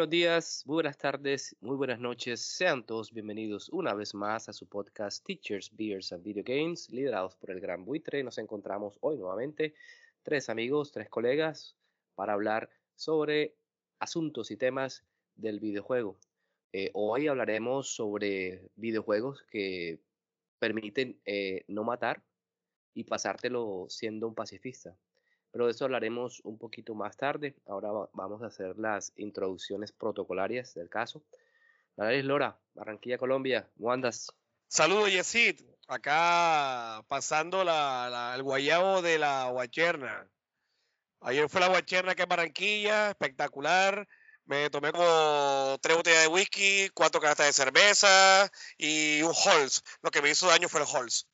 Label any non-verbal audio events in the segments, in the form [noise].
Buenos días, muy buenas tardes, muy buenas noches. Sean todos bienvenidos una vez más a su podcast Teachers, Beers and Video Games, liderados por el Gran Buitre. Nos encontramos hoy nuevamente, tres amigos, tres colegas, para hablar sobre asuntos y temas del videojuego. Eh, hoy hablaremos sobre videojuegos que permiten eh, no matar y pasártelo siendo un pacifista pero de eso hablaremos un poquito más tarde. Ahora vamos a hacer las introducciones protocolarias del caso. Nariz Lora, Barranquilla, Colombia, ¿cómo andas? Saludos, Yesid. Acá pasando la, el guayabo de la guacherna. Ayer fue la guacherna que Barranquilla, espectacular. Me tomé como tres botellas de whisky, cuatro cartas de cerveza y un Halls. Lo que me hizo daño fue el Halls.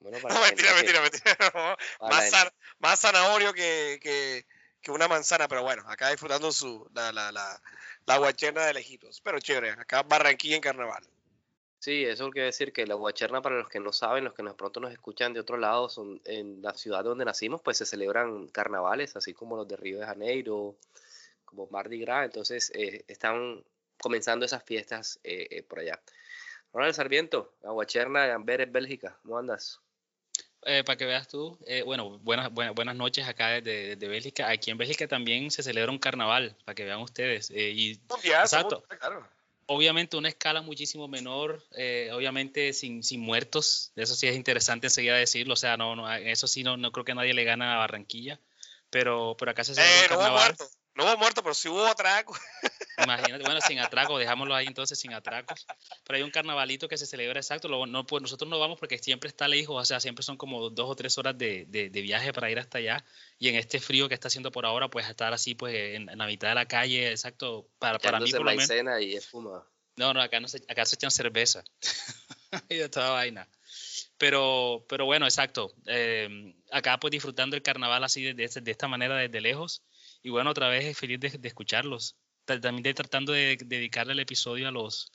Bueno, no, mentira, mentira, [laughs] mentira, más, zanahorio que, que, una manzana, pero bueno, acá disfrutando su, la, la, la, la guacherna de lejitos. Pero chévere, acá Barranquilla en carnaval. Sí, eso quiere decir que la guacherna, para los que no saben, los que de pronto nos escuchan de otro lado, son en la ciudad donde nacimos, pues se celebran carnavales, así como los de Río de Janeiro, como Mardi Gras, entonces eh, están comenzando esas fiestas eh, eh, por allá. Ronald Sarmiento, la guacherna de Amberes, Bélgica, ¿cómo andas? Eh, para que veas tú, eh, bueno, buenas, buenas, buenas noches acá desde, Bélgica. Aquí en Bélgica también se celebra un carnaval, para que vean ustedes. Eh, y, exacto. Obviamente una escala muchísimo menor, obviamente sin, sin muertos, eso sí es interesante enseguida decirlo, o sea, no, no eso sí no, no creo que nadie le gana a Barranquilla, pero, pero acá se celebra un carnaval. No hubo muerto, pero sí hubo atraco. [laughs] Imagínate, bueno, sin atraco, dejámoslo ahí entonces sin atracos. Pero hay un carnavalito que se celebra exacto. no, pues nosotros no vamos porque siempre está lejos, o sea, siempre son como dos o tres horas de, de, viaje para ir hasta allá. Y en este frío que está haciendo por ahora, pues estar así, pues en, la mitad de la calle, exacto. Para, para mí, por lo menos. y espuma. No, no, acá, no se, acá se echan cerveza [laughs] y de toda vaina. Pero, pero bueno, exacto. Eh, acá pues disfrutando el carnaval así de, de esta manera desde lejos. Y bueno, otra vez feliz de, escucharlos. También de, tratando de dedicarle el episodio a los,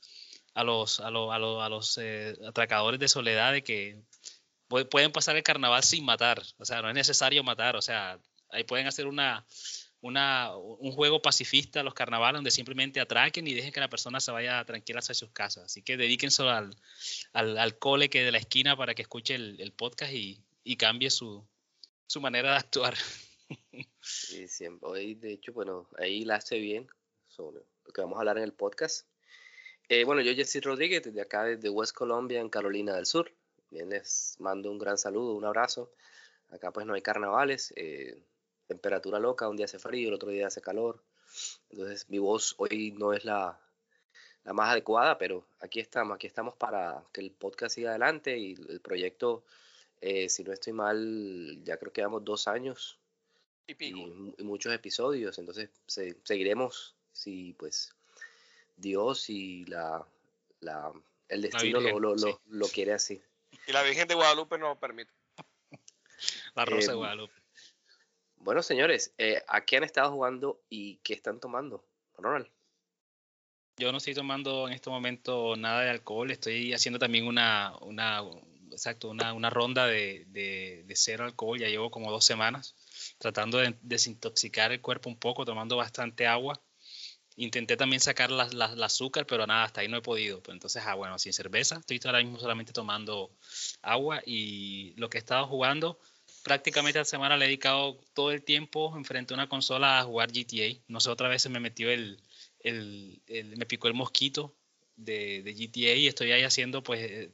a los, a los, a los, eh, atracadores de soledad de que pueden pasar el carnaval sin matar. O sea, no es necesario matar. O sea, ahí pueden hacer una, una, un juego pacifista los carnavales donde simplemente atraquen y dejen que la persona se vaya tranquila hacia sus casas. Así que dedíquense al, al, al cole que de la esquina para que escuche el, el podcast y, y cambie su, su manera de actuar. [laughs] Sí, siempre. Hoy, de hecho, bueno, ahí la hace bien sobre lo que vamos a hablar en el podcast. Eh, bueno, yo Jesse Rodríguez, desde acá, desde West Colombia, en Carolina del Sur. Bien, les mando un gran saludo, un abrazo. Acá pues no hay carnavales, eh, temperatura loca, un día hace frío, el otro día hace calor. Entonces mi voz hoy no es la, la más adecuada, pero aquí estamos, aquí estamos para que el podcast siga adelante y el proyecto, eh, si no estoy mal, ya creo que llevamos dos años y, muchos episodios. Entonces seguiremos si pues Dios y la, la el destino lo, lo, lo, quiere así. Y la Virgen de Guadalupe nos permite. [laughs] La Rosa de em, Guadalupe. Bueno, señores, eh, ¿a qué han estado jugando y qué están tomando? Ronald. Yo no estoy tomando en este momento nada de alcohol, estoy haciendo también una, una exacto, una, una ronda de, de, de, cero alcohol, ya llevo como dos semanas tratando de desintoxicar el cuerpo un poco, tomando bastante agua. Intenté también sacar la, azúcar, pero nada, hasta ahí no he podido. Pues entonces, ah, bueno, sin cerveza, estoy ahora mismo solamente tomando agua y lo que he estado jugando, prácticamente la semana le he dedicado todo el tiempo enfrente a una consola a jugar GTA. No sé, otra vez se me metió el, el, me picó el mosquito de, de, GTA y estoy ahí haciendo pues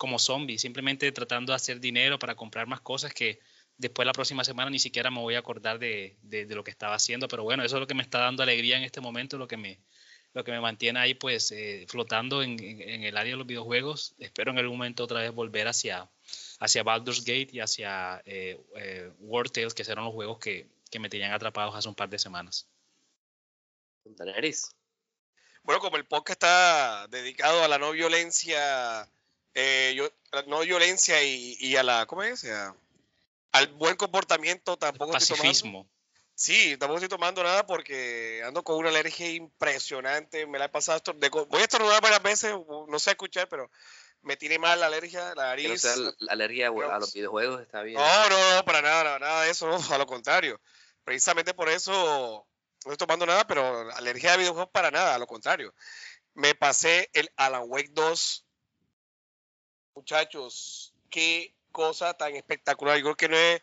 como zombie, simplemente tratando de hacer dinero para comprar más cosas que después la próxima semana ni siquiera me voy a acordar de, de, lo que estaba haciendo, pero bueno, eso es lo que me está dando alegría en este momento, lo que me, lo que me mantiene ahí pues eh, flotando en, en, el área de los videojuegos. Espero en algún momento otra vez volver hacia, hacia Baldur's Gate y hacia eh, eh, War Tales, que eran los juegos que, que, me tenían atrapados hace un par de semanas. Bueno, como el podcast está dedicado a la no violencia, eh, yo, la no violencia y, y, a la, ¿cómo es? A, al buen comportamiento tampoco estoy tomando. Sí, tampoco estoy tomando nada porque ando con una alergia impresionante. Me la he pasado. De, voy a estornudar varias veces, no sé escuchar, pero me tiene mal la alergia, la nariz. la alergia a los videojuegos está bien. No, no, para nada, nada de eso, [laughs] a lo contrario. Precisamente por eso no estoy tomando nada, pero alergia a videojuegos para nada, a lo contrario. Me pasé el Alan Wake 2. Muchachos, qué cosa tan espectacular. Yo creo que no es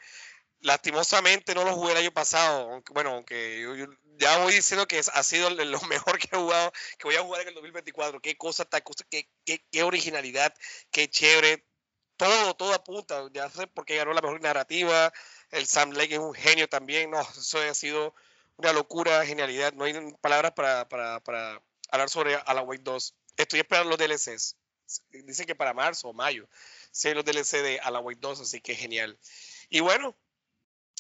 lastimosamente no lo jugué el año pasado, bueno, aunque yo, ya voy diciendo que ha sido lo mejor que he jugado, que voy a jugar en el 2024. Qué cosa, tan, qué, qué, qué originalidad, qué chévere. Todo, todo apunta. Ya sé por qué ganó la mejor narrativa. El Sam Lake es un genio también. No, eso ha sido una locura, genialidad. No hay palabras para, para, para hablar sobre Alan Wake 2. Estoy esperando los DLCs. Dicen que para marzo o mayo. Sí, los DLC de Alan Wake 2, así que genial. Y bueno,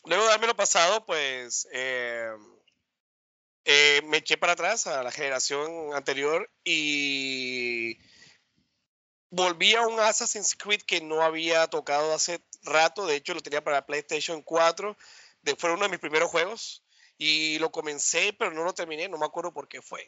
luego de haberme lo pasado, pues eh, eh, me eché para atrás a la generación anterior y volví a un Assassin's Creed que no había tocado hace rato. De hecho, lo tenía para PlayStation 4. De, fue uno de mis primeros juegos y lo comencé, pero no lo terminé. No me acuerdo por qué fue.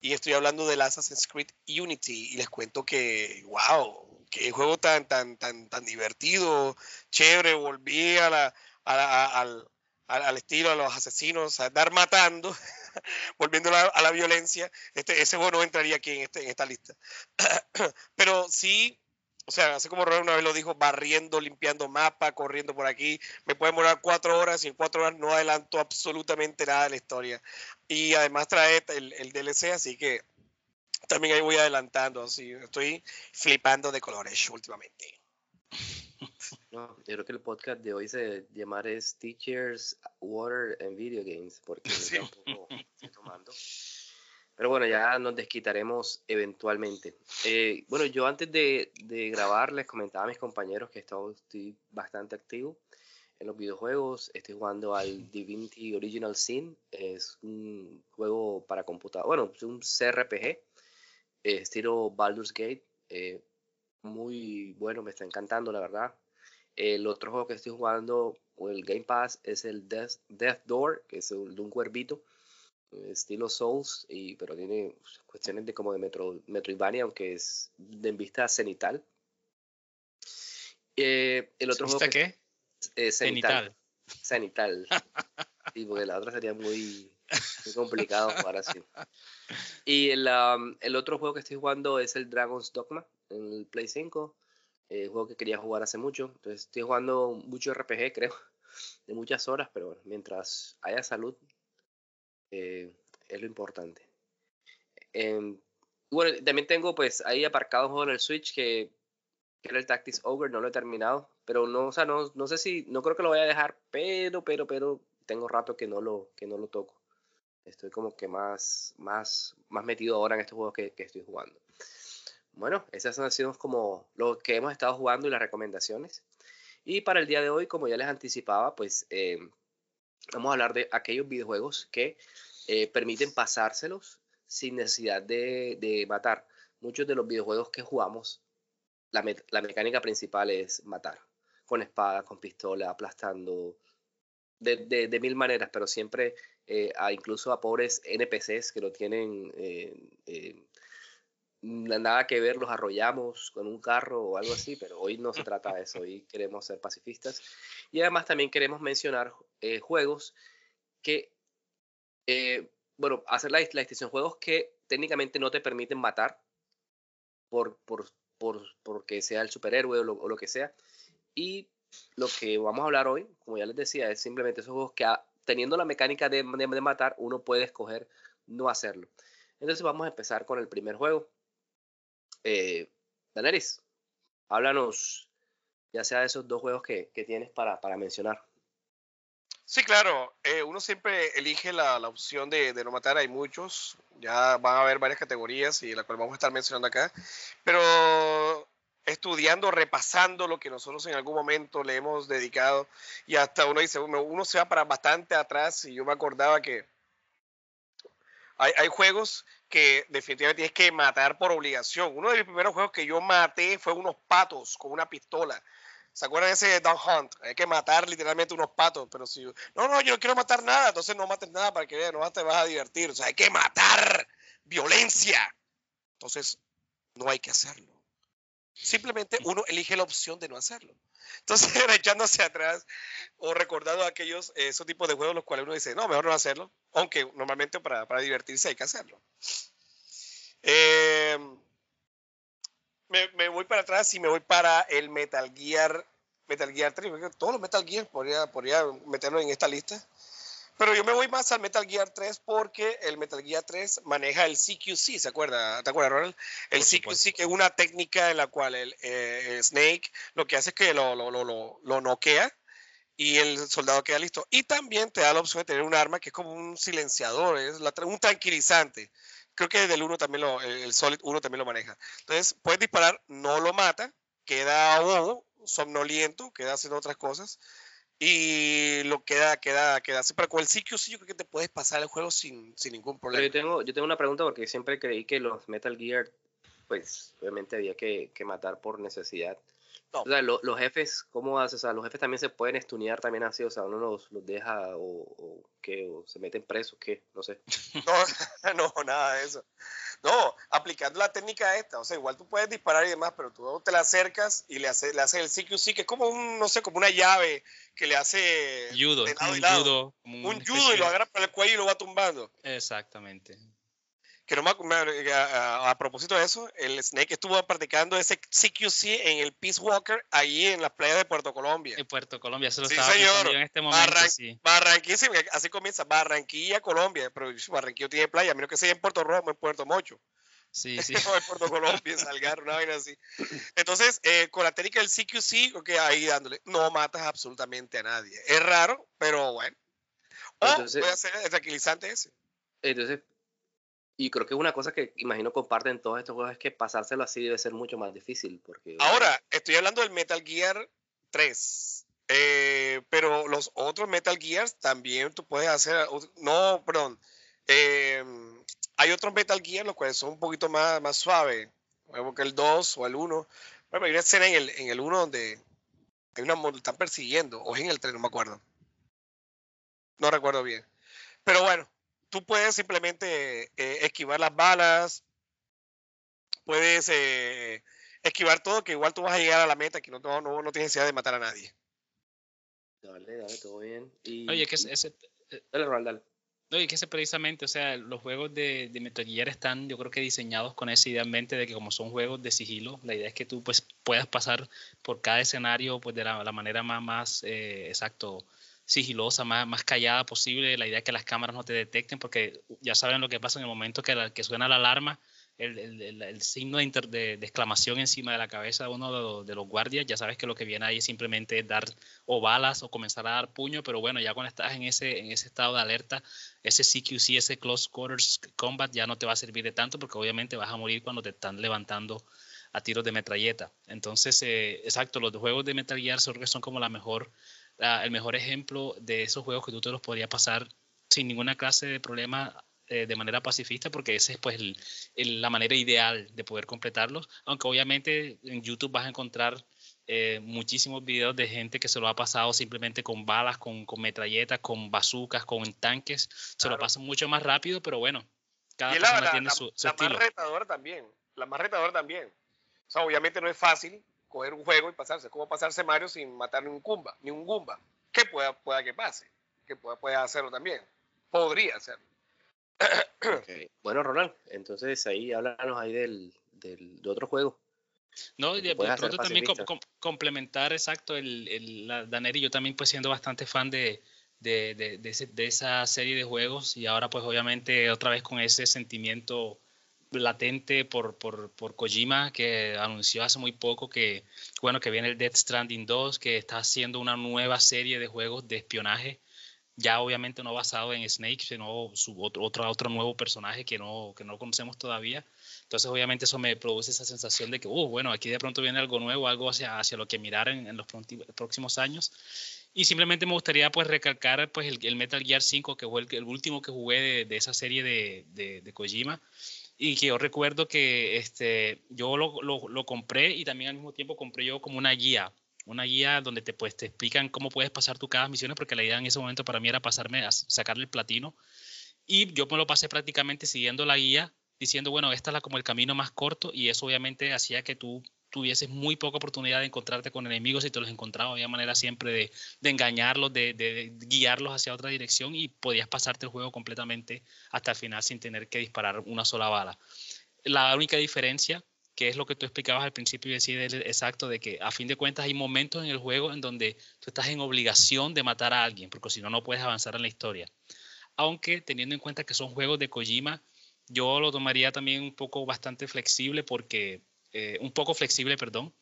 Y estoy hablando del Assassin's Creed Unity y les cuento que, wow, qué juego tan, tan, tan, tan divertido, chévere. Volví a la, al, al, estilo, a los asesinos, a dar matando, [laughs] volviendo a, la violencia, este, ese juego no entraría aquí en, este, en esta lista. [clears throat] Pero sí, o sea, así como Robert una vez lo dijo, barriendo, limpiando mapa, corriendo por aquí, me puede demorar cuatro horas y en cuatro horas no adelanto absolutamente nada de la historia. Y además trae el, el DLC, así que también ahí voy adelantando, así estoy flipando de colores últimamente. [laughs] No, yo creo que el podcast de hoy se llamar es Teachers, Water and Video Games, porque [laughs] sí. tampoco estoy tomando. Pero bueno, ya nos desquitaremos eventualmente. Eh, bueno, yo antes de, de, grabar les comentaba a mis compañeros que estoy bastante activo en los videojuegos. Estoy jugando al Divinity Original Sin. Es un juego para computadora, bueno, es un CRPG, eh, estilo Baldur's Gate. Eh, muy bueno, me está encantando, la verdad. El otro juego que estoy jugando, o el Game Pass, es el Death, Door, que es el de un cuervito, estilo Souls, y, pero tiene cuestiones de como de Metro, Metroidvania, aunque es de vista cenital. Eh, el otro juego qué? Eh, cenital. Cenital. sí, porque la otra sería muy, complicado jugar así. [laughs] Y el, um, el otro juego que estoy jugando es el Dragon's Dogma en el Play 5. Eh, juego que quería jugar hace mucho. Entonces estoy jugando mucho RPG, [laughs] creo, de muchas horas, pero bueno, mientras haya salud, eh, es lo importante. Eh, bueno, también tengo pues ahí aparcado un juego en el Switch que, que, era el Tactics Ogre, no lo he terminado, pero no, o sea, no, no sé si, no creo que lo voy a dejar, pero, pero, pero tengo rato que no lo, que no lo toco. Estoy como que más, más, más metido ahora en estos juegos que, que estoy jugando. Bueno, esas han sido como lo que hemos estado jugando y las recomendaciones. Y para el día de hoy, como ya les anticipaba, pues eh, vamos a hablar de aquellos videojuegos que eh, permiten pasárselos sin necesidad de, matar. Muchos de los videojuegos que jugamos, la, mecánica principal es matar. Con espada, con pistola, aplastando, de, mil maneras, pero siempre eh, incluso a pobres NPCs que lo tienen nada que ver, los arrollamos con un carro o algo así, pero hoy no se trata de eso, hoy queremos ser pacifistas. Y además también queremos mencionar eh, juegos que, eh, bueno, hacer la, la, distinción, juegos que técnicamente no te permiten matar por, por, por porque sea el superhéroe o lo, que sea. Y lo que vamos a hablar hoy, como ya les decía, es simplemente esos juegos que teniendo la mecánica de, de, de matar, uno puede escoger no hacerlo. Entonces vamos a empezar con el primer juego. Eh, Daenerys, háblanos ya sea de esos dos juegos que, tienes para, mencionar. Sí, claro. Eh, uno siempre elige la, opción de, de, no matar. Hay muchos. Ya van a haber varias categorías y la cual vamos a estar mencionando acá. Pero estudiando, repasando lo que nosotros en algún momento le hemos dedicado y hasta uno dice, uno se va para bastante atrás y yo me acordaba que Hay, hay juegos que definitivamente tienes que matar por obligación. Uno de mis primeros juegos que yo maté fue unos patos con una pistola. ¿Se acuerdan de ese Dog Hunt? Hay que matar literalmente unos patos, pero si... No, no, yo no quiero matar nada, entonces no mates nada para que veas, no te vas a divertir. O sea, hay que matar violencia. Entonces, no hay que hacerlo. Simplemente uno elige la opción de no hacerlo. Entonces, [laughs] echando hacia atrás o recordando aquellos, esos tipos de juegos los cuales uno dice, no, mejor no hacerlo, aunque normalmente para, para divertirse hay que hacerlo. Eh, me, me, voy para atrás y me voy para el Metal Gear, Metal Gear 3. Todos los Metal Gear podría, podría meterlo en esta lista. Pero yo me voy más al Metal Gear 3 porque el Metal Gear 3 maneja el CQC, ¿se acuerda? ¿Te acuerdas, Ronald? El CQC, que es una técnica en la cual el, eh, Snake lo que hace es que lo, lo, lo, lo, noquea y el soldado queda listo. Y también te da la opción de tener un arma que es como un silenciador, es la, un tranquilizante creo que del 1 también lo, el Solid 1 también lo maneja. Entonces, puedes disparar, no lo mata, queda bobo, somnoliento, queda haciendo otras cosas. Y lo queda, queda, queda así. Pero con el CQ sí yo creo que te puedes pasar el juego sin, sin ningún problema. Pero yo tengo, yo tengo una pregunta porque siempre creí que los Metal Gear, pues obviamente había que, que matar por necesidad. O sea, los jefes, ¿cómo haces? O sea, los jefes también se pueden estunear también así, o sea, uno los, los deja o, o qué, o se meten presos, qué, no sé. [laughs] No, [laughs] no, nada de eso. No, aplicando la técnica esta, o sea, igual tú puedes disparar y demás, pero tú te la acercas y le haces, le haces el CQC, que es como un, no sé, como una llave que le hace... Judo, de como lado un y lado. judo. Un judo y lo agarra por el cuello y lo va tumbando. Exactamente. Que no me me- a, a- a propósito de eso, el Snake estuvo practicando ese CQC en el Peace Walker ahí en las playas de Puerto Colombia. En Puerto Colombia, eso lo Sí, estaba señor. en este momento, Barran- sí. Barranquilla, sí, así comienza, Barranquilla, Colombia, pero Barranquilla tiene playa, a menos que sea en Puerto Rojo, en Puerto Mocho, Sí, [laughs] sí. o en Puerto Colombia, en Salgar, una vaina así. Entonces, eh, con la técnica del CQC, ok, ahí dándole, no matas absolutamente a nadie. Es raro, pero bueno. O Entonces- puede ser el tranquilizante ese. Entonces, y creo que una cosa que imagino comparten todos estos juegos es que pasárselo así debe ser mucho más difícil. Porque, Ahora, estoy hablando del Metal Gear 3. eh, pero los otros Metal Gears también tú puedes hacer. No, perdón. eh, hay otros Metal Gear los cuales son un poquito más, más suaves. Como que el 2 o el 1. Bueno, hay una escena en el, en el 1 donde hay una están persiguiendo. O es en el 3, no me acuerdo. No recuerdo bien. Pero bueno, tú puedes simplemente eh, esquivar las balas. Puedes eh, esquivar todo, que igual tú vas a llegar a la meta, que no, no, no, no tienes necesidad de matar a nadie. Dale, dale, todo bien. Y, Oye, que ese, ese- dale, Ronald, dale. No, y que ese precisamente, o sea, los juegos de, de Metal Gear están, yo creo que diseñados con esa idea en mente de que como son juegos de sigilo, la idea es que tú pues puedas pasar por cada escenario pues de la, la manera más, más eh, exacto, sigilosa, más, más callada posible, la idea es que las cámaras no te detecten porque ya saben lo que pasa en el momento que, suena la alarma, el, el- el- signo de, inter- de- exclamación encima de la cabeza de uno de los, de los guardias, ya sabes que lo que viene ahí es simplemente dar o balas o comenzar a dar puño, pero bueno, ya cuando estás en ese, en ese estado de alerta, ese CQC, ese Close Quarters Combat ya no te va a servir de tanto porque obviamente vas a morir cuando te están levantando a tiros de metralleta. Entonces, eh, exacto, los juegos de Metal Gear son como la mejor, la- el mejor ejemplo de esos juegos que tú te los podrías pasar sin ninguna clase de problema eh, de manera pacifista porque esa es pues el- el- la manera ideal de poder completarlos, aunque obviamente en YouTube vas a encontrar eh, muchísimos videos de gente que se lo ha pasado simplemente con balas, con, con metralletas, con bazucas, con tanques. Se lo pasan mucho más rápido, pero bueno, cada y persona la- tiene la- su, su la más estilo. retadora también. La más retadora también. O sea, obviamente no es fácil coger un juego y pasarse. como pasarse Mario sin matar ni un Goomba? Ni un Goomba. Que pueda, pueda que pase. Que pueda, pueda hacerlo también. Podría hacerlo. [clears throat] Ok. Bueno, Ronald, entonces ahí háblanos ahí del, del, de otro juego. No, y de, pronto también com- com- complementar, exacto, el, el, la Daneri, yo también pues siendo bastante fan de, de, de, de ese- de esa serie de juegos y ahora pues obviamente otra vez con ese sentimiento latente por, por, por Kojima que anunció hace muy poco que bueno que viene el Death Stranding 2 que está haciendo una nueva serie de juegos de espionaje ya obviamente no basado en Snake sino su otro otro, otro nuevo personaje que no que no conocemos todavía entonces, obviamente, eso me produce esa sensación de que, uh, bueno, aquí de pronto viene algo nuevo, algo hacia, hacia lo que mirar en, en los próximos años. Y simplemente me gustaría pues recalcar pues el, Metal Gear 5, que fue el, último que jugué de, esa serie de, de, Kojima. Y que yo recuerdo que este, yo lo, lo, compré y también al mismo tiempo compré yo como una guía. Una guía donde te, pues, te explican cómo puedes pasar tu cada misiones, porque la idea en ese momento para mí era pasarme a sacarle el platino. Y yo me lo pasé prácticamente siguiendo la guía, diciendo, bueno, esta es como el camino más corto y eso obviamente hacía que tú tuvieses muy poca oportunidad de encontrarte con enemigos y te los encontraba. Había manera siempre de, de engañarlos, de, de, guiarlos hacia otra dirección y podías pasarte el juego completamente hasta el final sin tener que disparar una sola bala. La única diferencia, que es lo que tú explicabas al principio y decir exacto, de que a fin de cuentas hay momentos en el juego en donde tú estás en obligación de matar a alguien, porque si no, no puedes avanzar en la historia. Aunque teniendo en cuenta que son juegos de Kojima, yo lo tomaría también un poco bastante flexible porque eh, un poco flexible, perdón,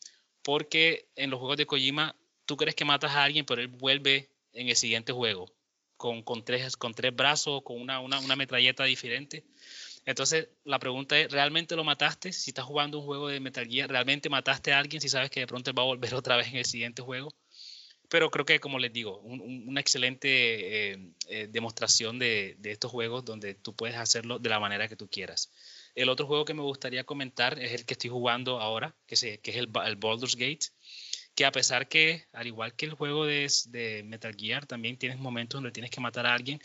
porque en los juegos de Kojima tú crees que matas a alguien, pero él vuelve en el siguiente juego con, con, tres, con tres brazos, con una, una, una metralleta diferente. Entonces, la pregunta es, ¿realmente lo mataste? Si estás jugando un juego de Metal Gear, ¿realmente mataste a alguien si sabes que de pronto él va a volver [laughs] otra vez en el siguiente juego? Pero creo que, como les digo, una excelente eh, eh, demostración de, de, estos juegos donde tú puedes hacerlo de la manera que tú quieras. El otro juego que me gustaría comentar es el que estoy jugando ahora, que, es el, Baldur's Gate, que a pesar que, al igual que el juego de, Metal Gear, también tienes momentos donde tienes que matar a alguien,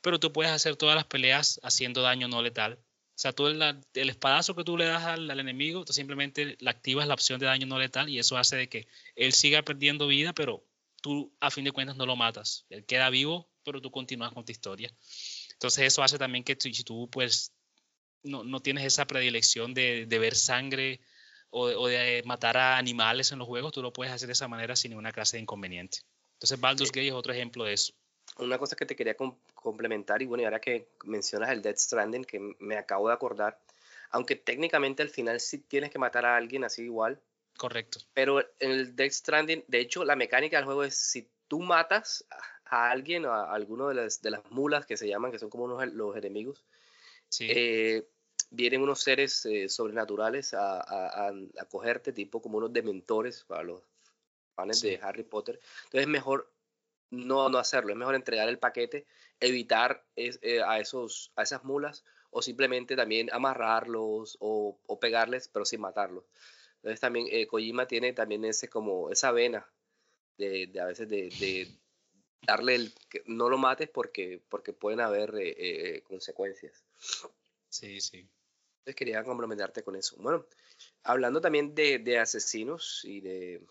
pero tú puedes hacer todas las peleas haciendo daño no letal. O sea, tú el, el espadazo que tú le das al, enemigo, tú simplemente le activas la opción de daño no letal y eso hace de que él siga perdiendo vida, pero tú a fin de cuentas no lo matas. Él queda vivo, pero tú continúas con tu historia. Entonces eso hace también que si tú pues no, no tienes esa predilección de, de ver sangre o, o, de matar a animales en los juegos, tú lo puedes hacer de esa manera sin ninguna clase de inconveniente. Entonces Baldur's Gate es otro ejemplo de eso. Una cosa que te quería complementar, y bueno, y ahora que mencionas el Death Stranding, que me acabo de acordar, aunque técnicamente al final sí tienes que matar a alguien así igual. Correcto. Pero en el Death Stranding, de hecho, la mecánica del juego es si tú matas a alguien o a alguno de las, de las mulas que se llaman, que son como unos, los enemigos, sí. eh, vienen unos seres eh, sobrenaturales a, a, a, cogerte, tipo como unos dementores para los fans de Harry Potter. Entonces es mejor no, no hacerlo, es mejor entregar el paquete, evitar eh, a, esos, a esas mulas o simplemente también amarrarlos o, o pegarles, pero sin matarlos. Entonces también eh, Kojima tiene también ese como esa vena de, de a veces de, de, darle el que no lo mates porque, porque pueden haber consecuencias. Sí, sí. Entonces quería complementarte con eso. Bueno, hablando también de, de asesinos y de...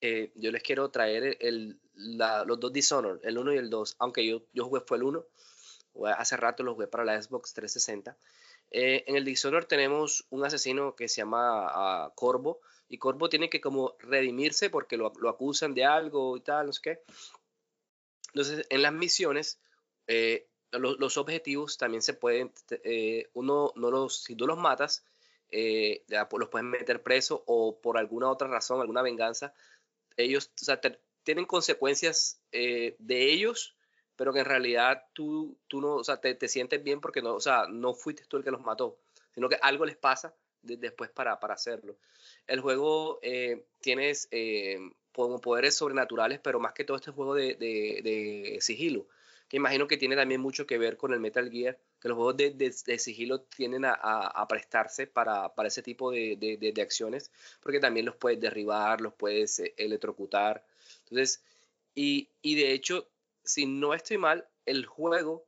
Eh, yo les quiero traer el, la, los dos Dishonored, el 1 y el 2, aunque yo, yo jugué fue el 1, hace rato lo jugué para la Xbox 360. Eh, en el Dishonored tenemos un asesino que se llama uh, Corvo, y Corvo tiene que como redimirse porque lo, lo, acusan de algo y tal, no sé qué. Entonces, en las misiones, eh, los, objetivos también se pueden, eh, uno no los, si tú los matas, eh, pues, los pueden meter preso o por alguna otra razón, alguna venganza, ellos tienen consecuencias eh, de ellos, pero que en realidad tú, tú no, te, te, sientes bien porque no, o sea, no fuiste tú el que los mató, sino que algo les pasa después para, para hacerlo. El juego tienes poderes sobrenaturales, pero más que todo este juego de, de, de sigilo que imagino que tiene también mucho que ver con el Metal Gear, que los juegos de, sigilo tienden a, prestarse para, para, ese tipo de, acciones, porque también los puedes derribar, los puedes eh, electrocutar. Entonces, y, y, de hecho, si no estoy mal, el juego,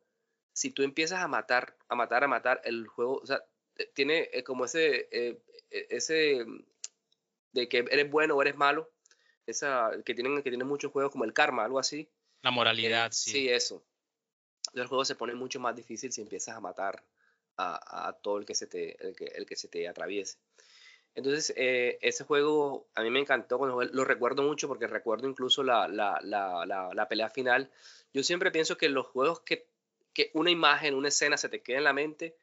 si tú empiezas a matar, a matar, a matar, el juego, o sea, eh, tiene eh, como ese, ese de que eres bueno o eres malo, esa, que tienen, que tienen muchos juegos como el karma, algo así. La moralidad, sí. Sí, eso el juego se pone mucho más difícil si empiezas a matar a, todo el que, se te, el que, el que se te atraviese. Entonces, eh, ese juego a mí me encantó, lo recuerdo mucho porque recuerdo incluso la, la, la, la, pelea final. Yo siempre pienso que los juegos que, que, una imagen, una escena se te queda en la mente,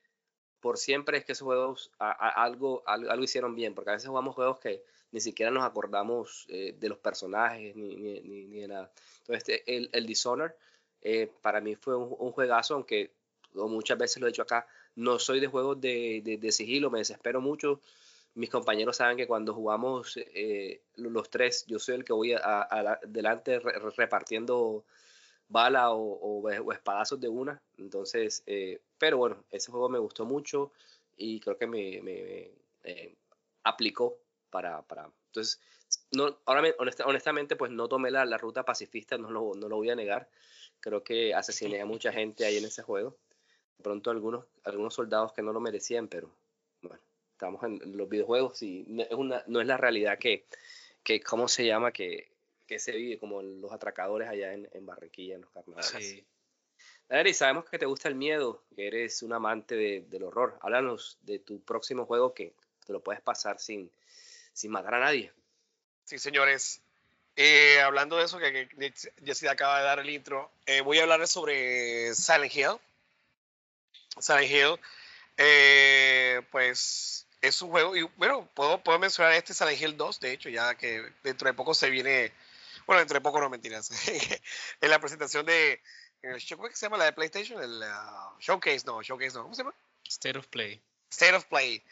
por siempre es que esos juegos algo, algo, hicieron bien, porque a veces jugamos juegos que ni siquiera nos acordamos eh, de los personajes ni, ni, ni, de nada. Entonces, este, el, el eh, para mí fue un, juegazo, aunque muchas veces lo he dicho acá, no soy de juegos de, de, sigilo, me desespero mucho mis compañeros saben que cuando jugamos eh, los tres, yo soy el que voy adelante repartiendo bala o, espadazos de una. Entonces, eh, pero bueno, ese juego me gustó mucho y creo que me, eh, aplicó para, para... Entonces, no, ahora honestamente, pues no tomé la, la ruta pacifista, no lo, no lo, voy a negar. Creo que asesiné a mucha gente ahí en ese juego. De pronto algunos, algunos soldados que no lo merecían, pero bueno, estamos en los videojuegos y no es, una, no es la realidad que, que, ¿cómo se llama? Que, que se vive como los atracadores allá en, en Barranquilla, en los carnavales. Sí. sabemos que te gusta el miedo, que eres un amante de, del horror. Háblanos de tu próximo juego que te lo puedes pasar sin, sin matar a nadie. Sí, señores. Eh, hablando de eso, que, que Jessica acaba de dar el intro, eh, voy a hablar sobre Silent Hill. Silent Hill, eh, pues es un juego, y bueno, puedo, puedo mencionar este Silent Hill 2, de hecho, ya que dentro de poco se viene bueno, entre poco no mentiras. [laughs] en la presentación de. ¿Cómo se llama la de PlayStation? El uh, Showcase, no, Showcase no. ¿Cómo se llama? State of Play. State of Play.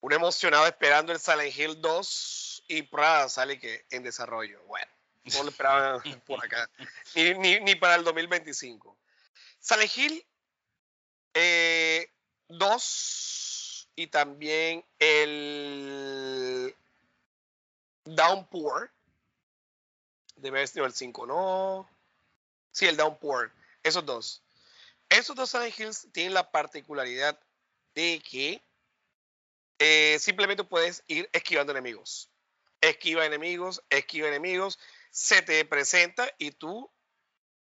Un emocionado esperando el Silent Hill 2 y Prada sale que en desarrollo. Bueno, no lo esperaban [laughs] por acá. Ni, ni, ni, para el 2025. Silent Hill 2 eh, y también el Downpour Debe haber sido el 5, no. Sí, el Downpour. Esos dos. Esos dos Silent Hills tienen la particularidad de que eh, simplemente puedes ir esquivando enemigos. Esquiva enemigos, esquiva enemigos, se te presenta y tú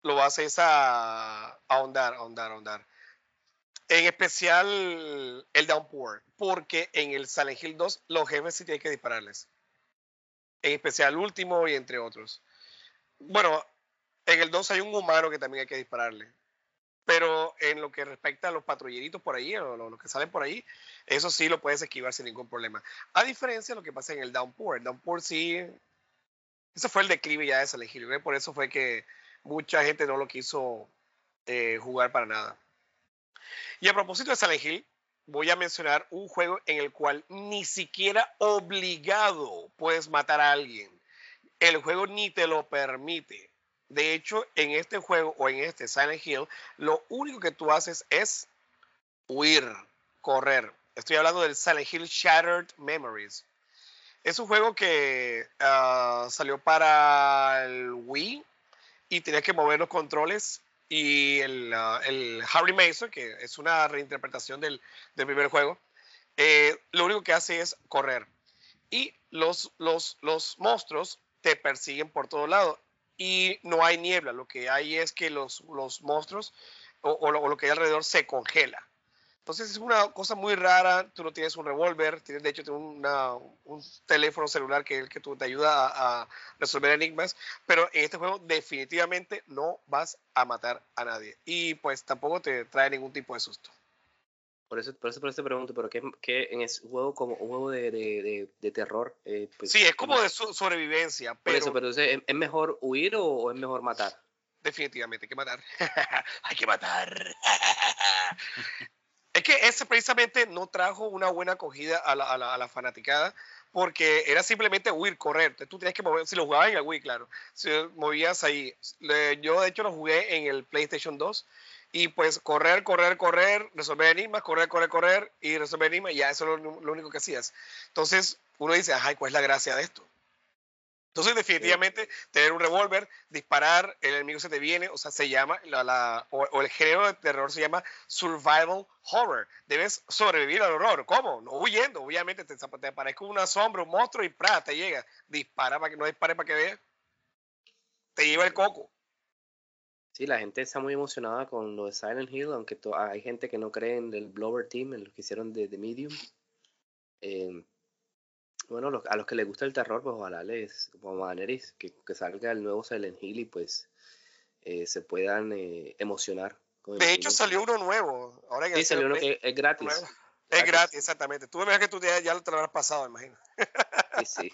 lo haces a ahondar, ahondar, ahondar. En especial el Downpour, porque en el Silent Hill 2 los jefes sí tienen que dispararles. En especial último y entre otros. Bueno, en el 2 hay un humano que también hay que dispararle. Pero en lo que respecta a los patrulleritos por ahí, o los que salen por ahí, eso sí lo puedes esquivar sin ningún problema. A diferencia de lo que pasa en el Downpour. Downpour sí. Ese fue el declive ya de Silent Hill. Por eso fue que mucha gente no lo quiso eh, jugar para nada. Y a propósito de Silent voy a mencionar un juego en el cual ni siquiera obligado puedes matar a alguien el juego ni te lo permite. De hecho, en este juego o en este Silent Hill, lo único que tú haces es huir, correr. Estoy hablando del Silent Hill Shattered Memories. Es un juego que ah, salió para el Wii y tenías que mover los controles. Y el, ah, Harry Mason, que es una reinterpretación del, primer juego, eh, lo único que hace es correr. Y los, los, los monstruos te persiguen por todo lado. Y no hay niebla, lo que hay es que los, los monstruos o, lo, que hay alrededor se congela. Entonces es una cosa muy rara, tú no tienes un revólver, tienes de hecho un teléfono celular que, que tú te ayuda a, resolver enigmas, pero en este juego definitivamente no vas a matar a nadie y pues tampoco te trae ningún tipo de susto. Por eso, por eso, por eso te pregunto, pero ¿qué, qué en ese juego como un juego de, de, de, terror? Eh, pues, sí, es como de sobrevivencia. Pero... Por eso, pero ¿es, ¿es mejor huir o, es mejor matar? Definitivamente, hay que matar. [laughs] hay que matar. [laughs] es que ese precisamente no trajo una buena acogida a la, a la, a la fanaticada porque era simplemente huir, correr. Tú tenías que mover, si lo jugabas en el Wii, claro, si movías ahí. Yo de hecho lo jugué en el PlayStation 2 y pues correr, correr, correr, resolver enigmas, correr, correr, correr y resolver enigmas, y ya eso es lo, único que hacías. Entonces uno dice, ay, ¿cuál es la gracia de esto? Entonces, definitivamente, tener un revólver, disparar, el enemigo se te viene, o sea, se llama, la, o, el género de terror se llama survival horror. Debes sobrevivir al horror. ¿Cómo? No huyendo, obviamente, te, te aparezca una sombra, un monstruo y ¡pra! te llega. Dispara para que no dispare para que vea. Te lleva el coco. Sí, la gente está muy emocionada con lo de Silent Hill, aunque hay gente que no cree en el Blower Team, en lo que hicieron de, The Medium. Em, bueno, a los que les gusta el terror, pues ojalá les, como a Neris, que, que, salga el nuevo Silent Hill y pues eh, se puedan eh, emocionar. de hecho, salió uno nuego. Ahora sí, salió uno que es gratis. Es gratis, exactamente. Tú me que tú ya, ya te lo habrás pasado, imagino. [laughs] Sí, sí.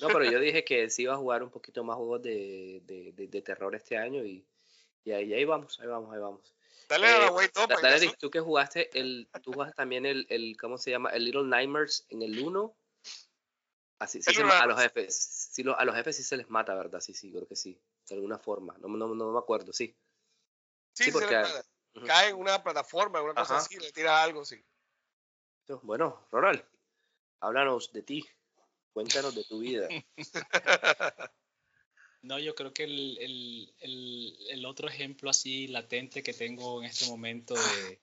No, pero yo dije que sí iba a jugar un poquito más juegos de, de, de, terror este año y, Y ahí, ahí vamos, ahí vamos, ahí vamos. Dale a la Eh, Way Top. Da- Dale, tú que jugaste el, tú jugaste también el, el, ¿cómo se llama? El Little Nightmares en el 1. Así, sí El se a los jefes, sí, lo- a los jefes sí se les mata, ¿verdad? Sí, sí, creo que sí, de alguna forma. No, no, no me acuerdo, sí. Sí, sí, se porque- le puede. Ujú. cae en una plataforma, una cosa Ajá. así, le tiras algo, sí. Bueno, Ronald, háblanos de ti. Cuéntanos de tu vida. [laughs] No, yo creo que el, el- el- el otro ejemplo así latente que tengo en este momento de,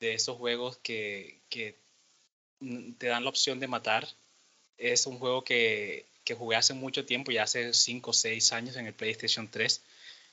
de esos juegos que, que te dan la opción de matar es un juego que, que jugué hace mucho tiempo, ya hace 5 o 6 años en el PlayStation 3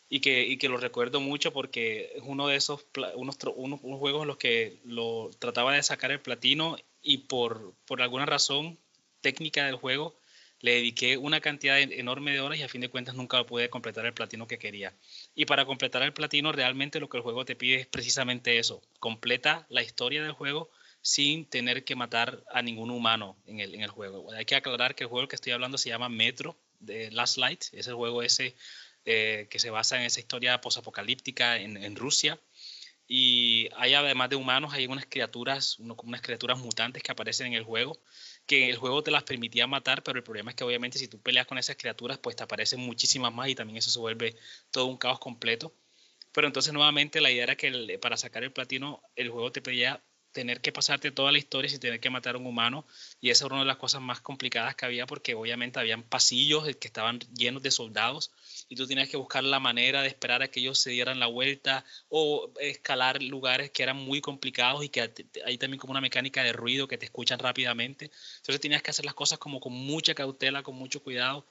y que, y que lo recuerdo mucho porque es uno de esos unos, unos juegos en los que lo trataba de sacar el platino y por, por alguna razón técnica del juego le dediqué una cantidad en- enorme de horas y a fin de cuentas nunca pude completar el platino que quería. Y para completar el platino realmente lo que el juego te pide es precisamente eso, completa la historia del juego sin tener que matar a ningún humano en el, en el juego. Hay que aclarar que el juego que estoy hablando se llama Metro de Last Light, es el juego ese eh, que se basa en esa historia posapocalíptica en, en Rusia. Y hay además de humanos, hay unas criaturas, unas criaturas mutantes que aparecen en el juego, que el juego te las permitía matar, pero el problema es que obviamente si tú peleas con esas criaturas, pues te aparecen muchísimas más y también eso se vuelve todo un caos completo. Pero entonces nuevamente la idea era que para sacar el platino, el juego te pedía tener que pasarte toda la historia sin tener que matar a un humano y esa era una de las cosas más complicadas que había porque obviamente habían pasillos que estaban llenos de soldados y tú tenías que buscar la manera de esperar a que ellos se dieran la vuelta o escalar lugares que eran muy complicados y que hay también como una mecánica de ruido que te escuchan rápidamente. Entonces tenías que hacer las cosas como con mucha cautela, con mucho cuidado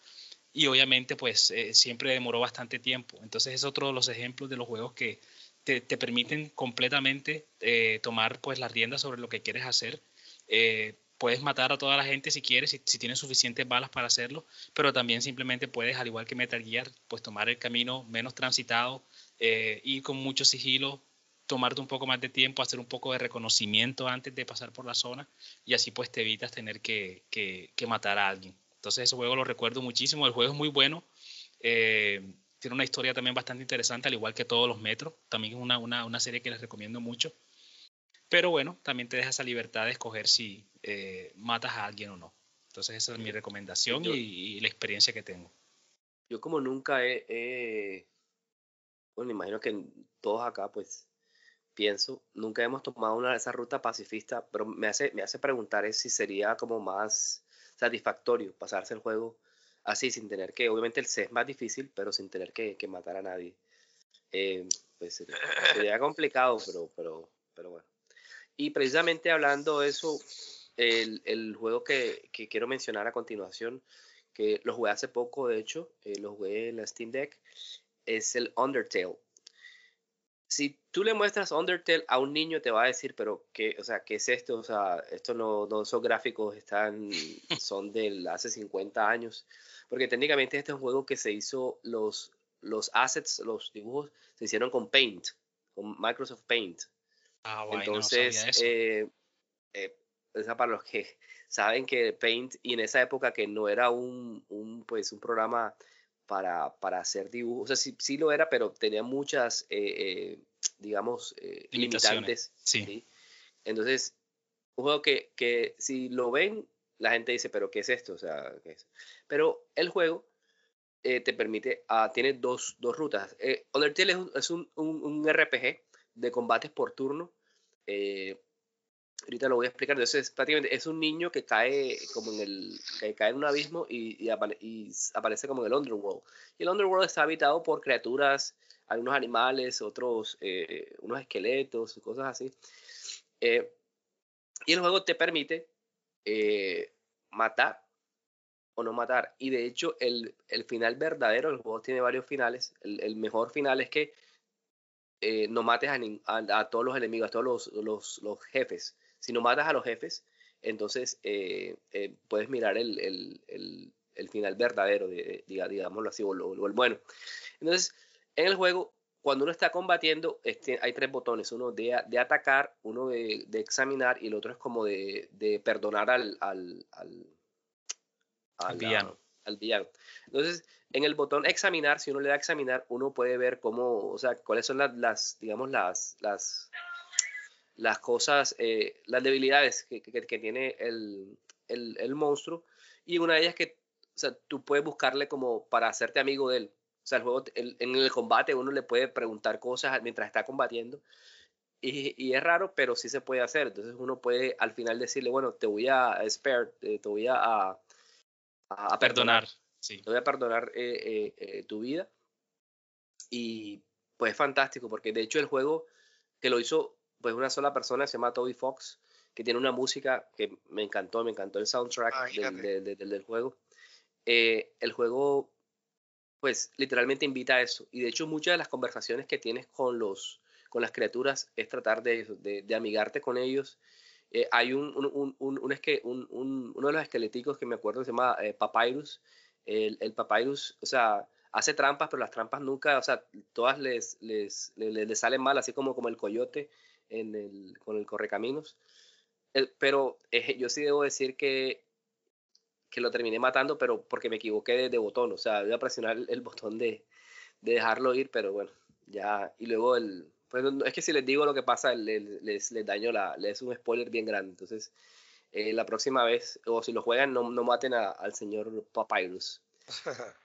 y obviamente pues eh, siempre demoró bastante tiempo. Entonces es otro de los ejemplos de los juegos que te, te permiten completamente eh, tomar pues las riendas sobre lo que quieres hacer. Eh, puedes matar a toda la gente si quieres, si, si tienes suficientes balas para hacerlo, pero también simplemente puedes, al igual que Metal Gear, pues tomar el camino menos transitado, eh, ir con mucho sigilo, tomarte un poco más de tiempo, hacer un poco de reconocimiento antes de pasar por la zona y así pues te evitas tener que, que- que matar a alguien. Entonces ese juego lo recuerdo muchísimo, el juego es muy bueno, eh, tiene una historia también bastante interesante, al igual que todos los metros, también es una, una, una serie que les recomiendo mucho. Pero bueno, también te deja esa libertad de escoger si eh, matas a alguien o no. Entonces esa es mi recomendación Yo- y, y la experiencia que tengo. Yo como nunca he, he- bueno, imagino que todos acá pues pienso, nunca hemos tomado una de esas rutas pacifistas, pero me hace, me hace preguntar es si sería como más satisfactorio pasarse el juego así, sin tener que, obviamente el C es más difícil, pero sin tener que, que matar a nadie. Eh, pues sería, sería complicado, pero, pero, pero bueno. Y precisamente hablando de eso, el, el juego que, que quiero mencionar a continuación, que lo jugué hace poco, de hecho, eh, lo jugué en la Steam Deck, es el Undertale. Si tú le muestras Undertale a un niño, te va a decir, pero ¿qué, o sea, ¿qué es esto? O sea, esto no, no esos gráficos están, [laughs] son de hace 50 años. Porque técnicamente este es un juego que se hizo, los, los assets, los dibujos, se hicieron con Paint, con Microsoft Paint. Ah, bueno, Entonces, no eh, eh, o sea, para los que saben que Paint, y en esa época que no era un, un, pues, un programa para, para hacer dibujos, o sea, sí, sí lo era, pero tenía muchas, eh, eh, digamos, eh, Limitaciones, limitantes. sí. ¿sí? Entonces, un juego que, que si lo ven, la gente dice, pero ¿qué es esto? O sea, ¿qué es? Pero el juego eh, te permite, ah, tiene dos, dos rutas. Undertale es, un, es un, un- un RPG de combates por turno. Ahorita lo voy a explicar. Entonces, prácticamente es un niño que cae como en el, que cae en un abismo y, aparece como en el Underworld. Y el Underworld está habitado por criaturas, algunos animales, otros, eh, unos esqueletos cosas así. Eh, y el juego te permite eh, matar o no matar. Y de hecho, el, el final verdadero, el juego tiene varios finales. El, mejor final es que no mates a, todos los enemigos, a todos los- los jefes. Si no matas a los jefes, entonces eh, eh, puedes mirar el, el- el- el final verdadero, de, digámoslo así, o, lo- o el bueno. Entonces, en el juego, cuando uno está combatiendo, este, hay tres botones, uno de, de atacar, uno de, de examinar y el otro es como de, de perdonar al, al, al, Al al, villano. al villano. Entonces, en el botón examinar, si uno le da examinar, uno puede ver cómo, o sea, cuáles son las, las digamos, las, las, las cosas, eh, las debilidades que, que, que tiene el, el, el, monstruo. Y una de ellas que, o sea, tú puedes buscarle como para hacerte amigo de él. O sea, el juego, el, en el combate uno le puede preguntar cosas mientras está combatiendo. Y, y, es raro, pero sí se puede hacer. Entonces uno puede al final decirle, bueno, te voy a spare, te, te voy a, a, a perdonar. Sí. Te voy a perdonar eh, eh, eh, tu vida. Y pues es fantástico, porque de hecho el juego que lo hizo pues una sola persona, se llama Toby Fox, que tiene una música que me encantó, me encantó el soundtrack del, del, del, del, juego. el juego pues literalmente invita a eso. Y de hecho muchas de las conversaciones que tienes con, los, con las criaturas es tratar de, de, de amigarte con ellos. Eh, hay un, un, un, un, uno de los esqueléticos que me acuerdo se llama eh, Papyrus. El, el, Papyrus, o sea, hace trampas, pero las trampas nunca, o sea, todas les, les, les, les salen mal, así como, como el coyote en el, con el correcaminos. El, pero [laughs] eh, yo sí debo decir que que lo terminé matando, pero porque me equivoqué de, de botón, o sea, voy a presionar el, el botón de, de, dejarlo ir, pero bueno, ya, y luego el, pues es que si les digo lo que pasa, les, les, les daño la, les es un spoiler bien grande, entonces eh, la próxima vez, o si lo juegan, no, no maten a, al señor Papyrus. [laughs]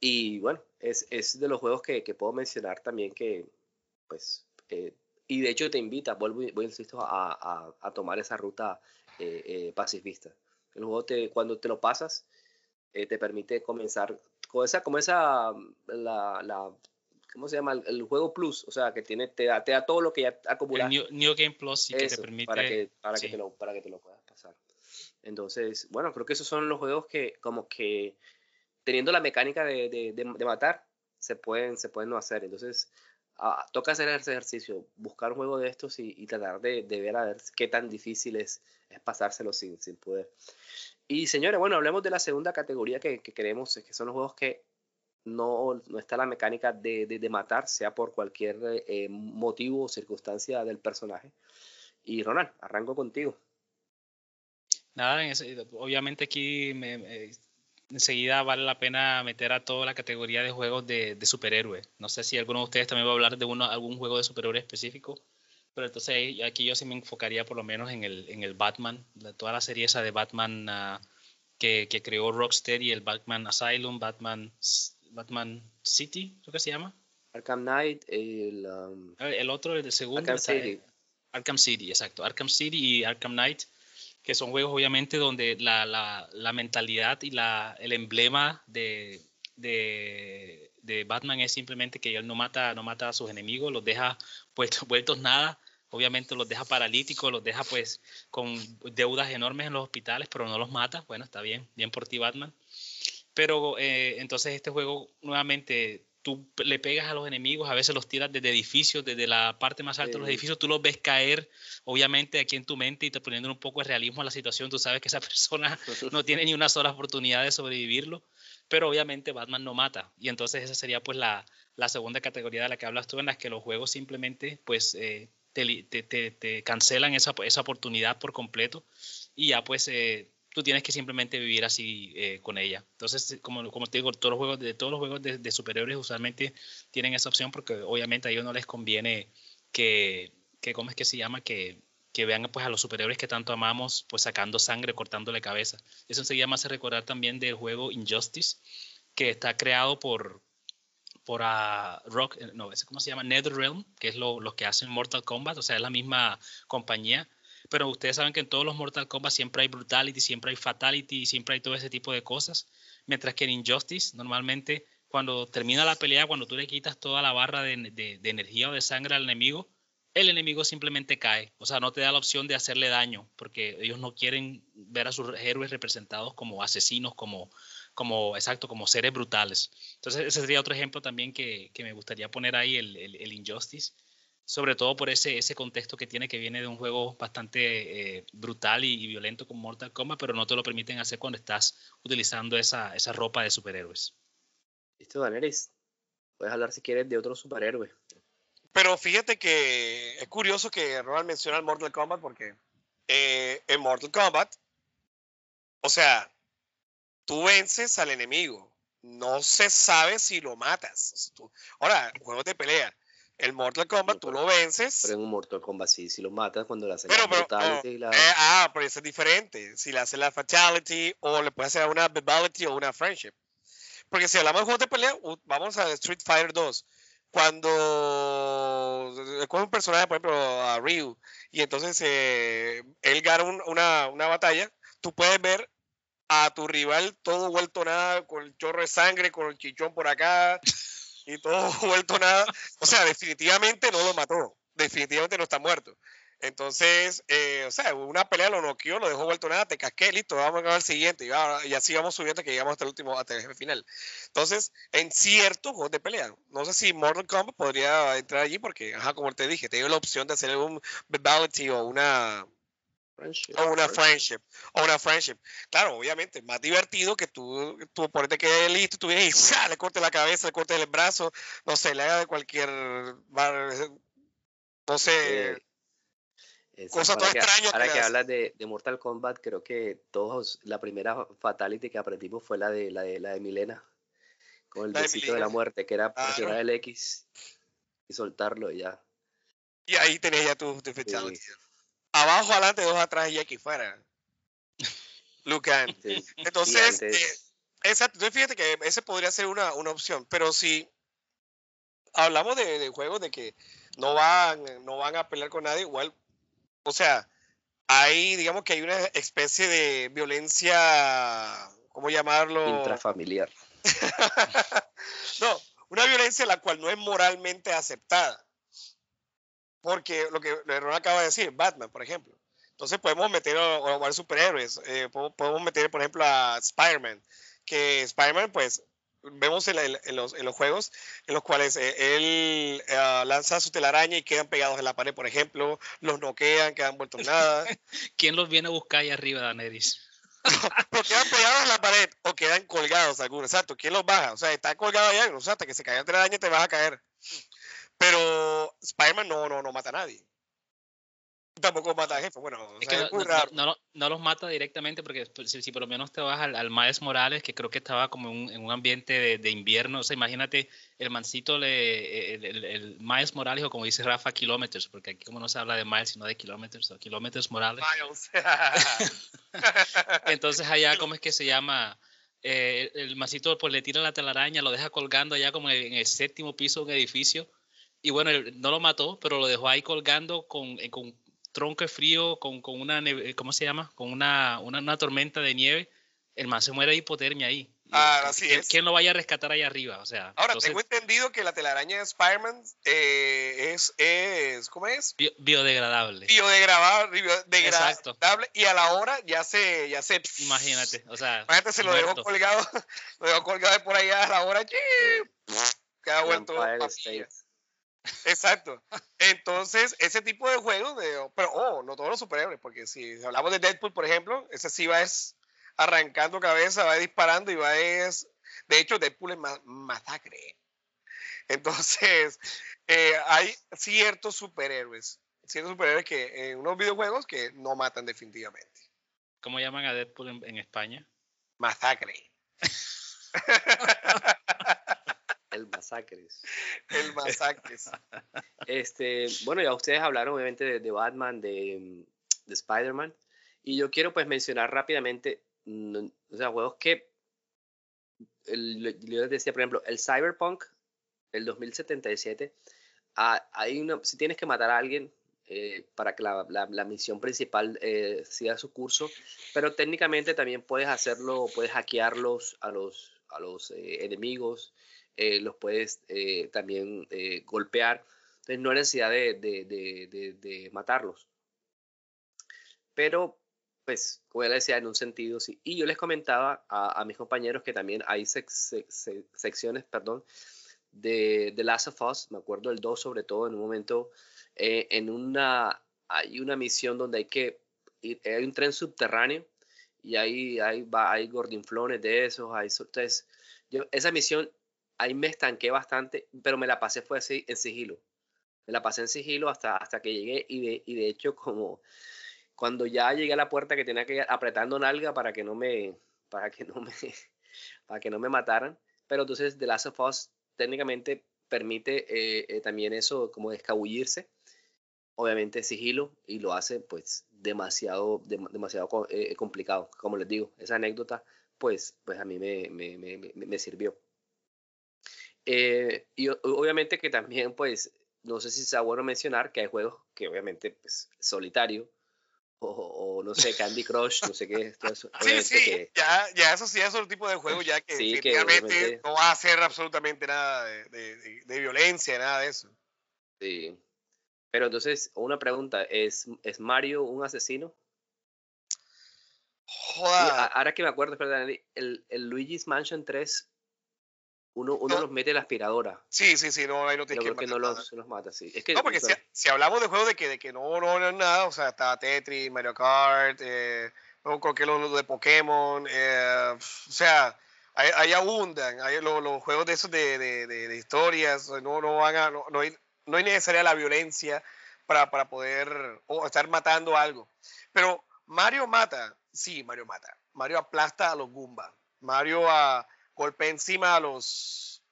y bueno, es, es de los juegos que, que, puedo mencionar también que, pues, eh, y de hecho te invita, vuelvo, voy, insisto, a, a, a tomar esa ruta eh, eh pacifista. El juego te, cuando te lo pasas eh, te permite comenzar con esa, como esa, la, la ¿cómo se llama? El, el, juego Plus, o sea, que tiene, te da, te da todo lo que ya acumulaste. New, New, Game Plus sí que te permite... Para que, para, sí. que te lo, para que te lo puedas pasar. Entonces, bueno, creo que esos son los juegos que como que teniendo la mecánica de, de, de, de matar, se pueden, se pueden no hacer. Entonces, uh, toca hacer ese ejercicio, buscar un juego de estos y, y tratar de, de, ver a ver qué tan difícil es, es pasárselo sin, sin poder. Y señores, bueno, hablemos de la segunda categoría que, que queremos, que son los juegos que no, no está la mecánica de, de, matar, sea por cualquier eh, motivo o circunstancia del personaje. Y Ronald, arranco contigo. Nada, obviamente aquí me, enseguida vale la pena meter a toda la categoría de juegos de, de superhéroe. No sé si alguno de ustedes también va a hablar de uno, algún juego de superhéroe específico, pero entonces aquí yo sí me enfocaría por lo menos en el, en el Batman, de toda la serie esa de Batman uh, que, que, creó Rocksteady, el Batman Asylum, Batman, Batman City, creo que se llama. Arkham Knight, el, um, el otro, el segundo. Arkham City. Arkham City, exacto. Arkham City y Arkham Knight que son juegos obviamente donde la, la, la mentalidad y la, el emblema de, de, de, Batman es simplemente que él no mata, no mata a sus enemigos, los deja vueltos, [laughs] vueltos nada, obviamente los deja paralíticos, los deja pues con deudas enormes en los hospitales, pero no los mata, bueno, está bien, bien por ti Batman. Pero eh, entonces este juego nuevamente tú le pegas a los enemigos, a veces los tiras desde edificios, desde la parte más alta sí. de los edificios, tú los ves caer, obviamente aquí en tu mente y te poniendo un poco de realismo a la situación, tú sabes que esa [laughs] persona no tiene ni una sola oportunidad de sobrevivirlo, pero obviamente Batman no mata, y entonces esa sería pues la, la segunda categoría de la que hablas tú, en la que los juegos simplemente pues eh, te, te, te, te, cancelan esa, esa oportunidad por completo, y ya pues... Eh, tú tienes que simplemente vivir así eh, con ella. Entonces, como, como te digo, todos los juegos de todos los juegos de, superhéroes usualmente tienen esa opción porque obviamente a ellos no les conviene que, que ¿cómo es que se llama? Que, que vean pues a los superhéroes que tanto amamos pues sacando sangre, cortándole cabeza. Eso enseguida me hace recordar también del juego Injustice, que está creado por por a Rock, eh, no, ¿cómo se llama? NetherRealm, que es lo, lo que hacen Mortal Kombat, o sea, es la misma compañía pero ustedes saben que en todos los Mortal Kombat siempre hay brutality, siempre hay fatality, siempre hay todo ese tipo de cosas, mientras que en Injustice normalmente cuando termina la pelea, cuando tú le quitas toda la barra de, de, energía o de sangre al enemigo, el enemigo simplemente cae, o sea, no te da la opción de hacerle daño, porque ellos no quieren ver a sus héroes representados como asesinos, como, como exacto, como seres brutales. Entonces, ese sería otro ejemplo también que, que me gustaría poner ahí, el, el Injustice sobre todo por ese, ese contexto que tiene, que viene de un juego bastante eh, brutal y, y, violento como Mortal Kombat, pero no te lo permiten hacer cuando estás utilizando esa, esa ropa de superhéroes. Listo, Daneris. Puedes hablar si quieres de otro superhéroe. Pero fíjate que es curioso que Ronald menciona el Mortal Kombat porque eh, en Mortal Kombat, o sea, tú vences al enemigo. No se sabe si lo matas. ahora, juegos de pelea. El Mortal Kombat, tú lo vences. Pero en un Mortal Kombat sí, si lo matas cuando le haces la fatality. la... Eh, ah, pero eso es diferente. Si le haces la fatality o le puedes hacer una vitality o una friendship. Porque si hablamos de juegos de pelea, vamos a Street Fighter 2 cuando coge un personaje, por ejemplo, a Ryu, y entonces eh, él gana una, una, batalla, tú puedes ver a tu rival todo vuelto nada, con el chorro de sangre, con el chichón por acá, y todo [laughs] vuelto nada. O sea, definitivamente no lo mató, definitivamente no está muerto. Entonces, eh, o sea, una pelea lo noqueó, lo dejó vuelto nada, te casqué, listo, vamos a ver al siguiente. Y, así vamos subiendo que llegamos hasta el último, hasta el final. Entonces, en ciertos juegos de pelea, no sé si Mortal Kombat podría entrar allí porque, ajá, como te dije, te dio la opción de hacer un Vitality o una, o una friendship. O una friendship. Claro, obviamente, más divertido que tú, tu oponente quede listo, tú vienes y [laughs] le cortes la cabeza, le cortes el brazo, no sé, le haga de cualquier. No sé. Cosa toda extraña. Ahora que, hablas de, de, Mortal Kombat, creo que todos, la primera fatality que aprendimos fue la de la de, la de Milena, con el besito de, la muerte, que era presionar el X y soltarlo y ya. Y ahí tenés ya tu, fatality. Abajo, adelante, dos atrás y X fuera. Lucan. Entonces, eh, exacto. Entonces, fíjate que ese podría ser una, una opción, pero si hablamos de, de juegos de que no van, no van a pelear con nadie, igual o sea, hay, digamos que hay una especie de violencia, ¿cómo llamarlo? Intrafamiliar. [laughs] no, una violencia la cual no es moralmente aceptada. Porque lo que Ron acaba de decir, Batman, por ejemplo. Entonces podemos meter a, a superhéroes, eh, podemos meter, por ejemplo, a Spider-Man, que Spider-Man, pues, vemos en, los, juegos en los cuales eh, él eh, lanza su telaraña y quedan pegados en la pared, por ejemplo, los noquean, quedan vueltos nada. [laughs] ¿Quién los viene a buscar ahí arriba, Daneris? [laughs] o quedan pegados en la pared o quedan colgados algunos, exacto. ¿Quién los baja? O sea, está colgado allá, o sea, hasta que se caiga el telaraña te vas a caer. Pero Spider-Man no, no, no mata a nadie tampoco mata a jefe. Bueno, no, no, los mata directamente porque pues, si, por lo menos te vas al, al Maes Morales, que creo que estaba como en un, ambiente de, invierno, o sea, imagínate el mancito, le, el, el, Maes Morales, o como dice Rafa, kilómetros, porque aquí como no se habla de miles, sino de kilómetros, o kilómetros Morales. [laughs] Entonces allá, [laughs] ¿cómo es que se llama? Eh, el mancito pues le tira la telaraña, lo deja colgando allá como en el séptimo piso de un edificio. Y bueno, no lo mató, pero lo dejó ahí colgando con, con tronco frío con, con una, ¿cómo se llama? Con una, una, una, tormenta de nieve, el man se muere de hipotermia ahí. Ah, así ¿quién, es. ¿Quién lo vaya a rescatar ahí arriba? O sea, Ahora, tengo entendido que la telaraña de Spider-Man eh, es, es, ¿cómo es? biodegradable. Biodegradable, biodegradable y a la hora ya se, ya se... Imagínate, o sea... Imagínate, se lo dejó colgado, [laughs] lo dejó colgado por allá a la hora, queda vuelto Exacto. Entonces, ese tipo de juegos, de, pero, oh, no todos los superhéroes, porque si hablamos de Deadpool, por ejemplo, ese sí va es arrancando cabeza, va disparando y va es, de hecho, Deadpool es masacre. Entonces, eh, hay ciertos superhéroes, ciertos superhéroes que en unos videojuegos que no matan definitivamente. ¿Cómo llaman a Deadpool en, en España? Masacre. [laughs] El Masacres. El Masacres. [laughs] Este, bueno, ya ustedes hablaron obviamente de, Batman, de, de Spider-Man. Y yo quiero pues mencionar rápidamente, mm, o sea, juegos que, el, yo les decía, por ejemplo, el Cyberpunk, el 2077, ah, hay una, si tienes que matar a alguien eh, para que la, la, misión principal eh, siga su curso, pero técnicamente también puedes hacerlo, puedes hackearlos a los, a los eh, enemigos eh, los puedes eh, también eh, golpear. Entonces no hay necesidad de, de, matarlos. Pero, pues, como ya decía, en un sentido sí. Y yo les comentaba a, mis compañeros que también hay secciones, perdón, de, The Last of Us, me acuerdo el 2 sobre todo, en un momento, en una, hay una misión donde hay que, hay un tren subterráneo y ahí hay, va, hay gordinflones de esos, hay, entonces, yo, esa misión ahí me estanqué bastante, pero me la pasé fue así en sigilo. Me la pasé en sigilo hasta, hasta que llegué y de, y de hecho como cuando ya llegué a la puerta que tenía que ir apretando nalga para que no me para que no me, [laughs] para que no me mataran. Pero entonces The Last of Us técnicamente permite eh, eh, también eso, como escabullirse. Obviamente sigilo y lo hace pues demasiado, demasiado eh, complicado. Como les digo, esa anécdota pues, pues a mí me, me, me, me sirvió. Y obviamente que también pues no sé si sea bueno mencionar que hay juegos que obviamente pues solitario o, no sé, Candy Crush, no sé qué. Todo [laughs] sí, sí, ya, ya eso sí es otro tipo de juego ya que sí, no va a hacer absolutamente nada de, de, violencia, nada de eso. Sí. Pero entonces, una pregunta, ¿es, ¿es Mario un asesino? Joder. Ahora que me acuerdo, el, el Luigi's Mansion 3 uno, uno los mete en la aspiradora. Sí, sí, sí, no, ahí no tienes que, que no los, los, mata, sí. Es que, no, porque si, si, hablamos de juegos de que, de que no, no, no es nada, o sea, está Tetris, Mario Kart, eh, no que los, de Pokémon, eh, o sea, ahí, abundan, hay los, los, juegos de esos de, de, de, historias, no, no van a, no, no, hay, no hay necesaria la violencia para, para poder o estar matando algo. Pero Mario mata, sí, Mario mata. Mario aplasta a los Goomba. Mario a golpea encima a los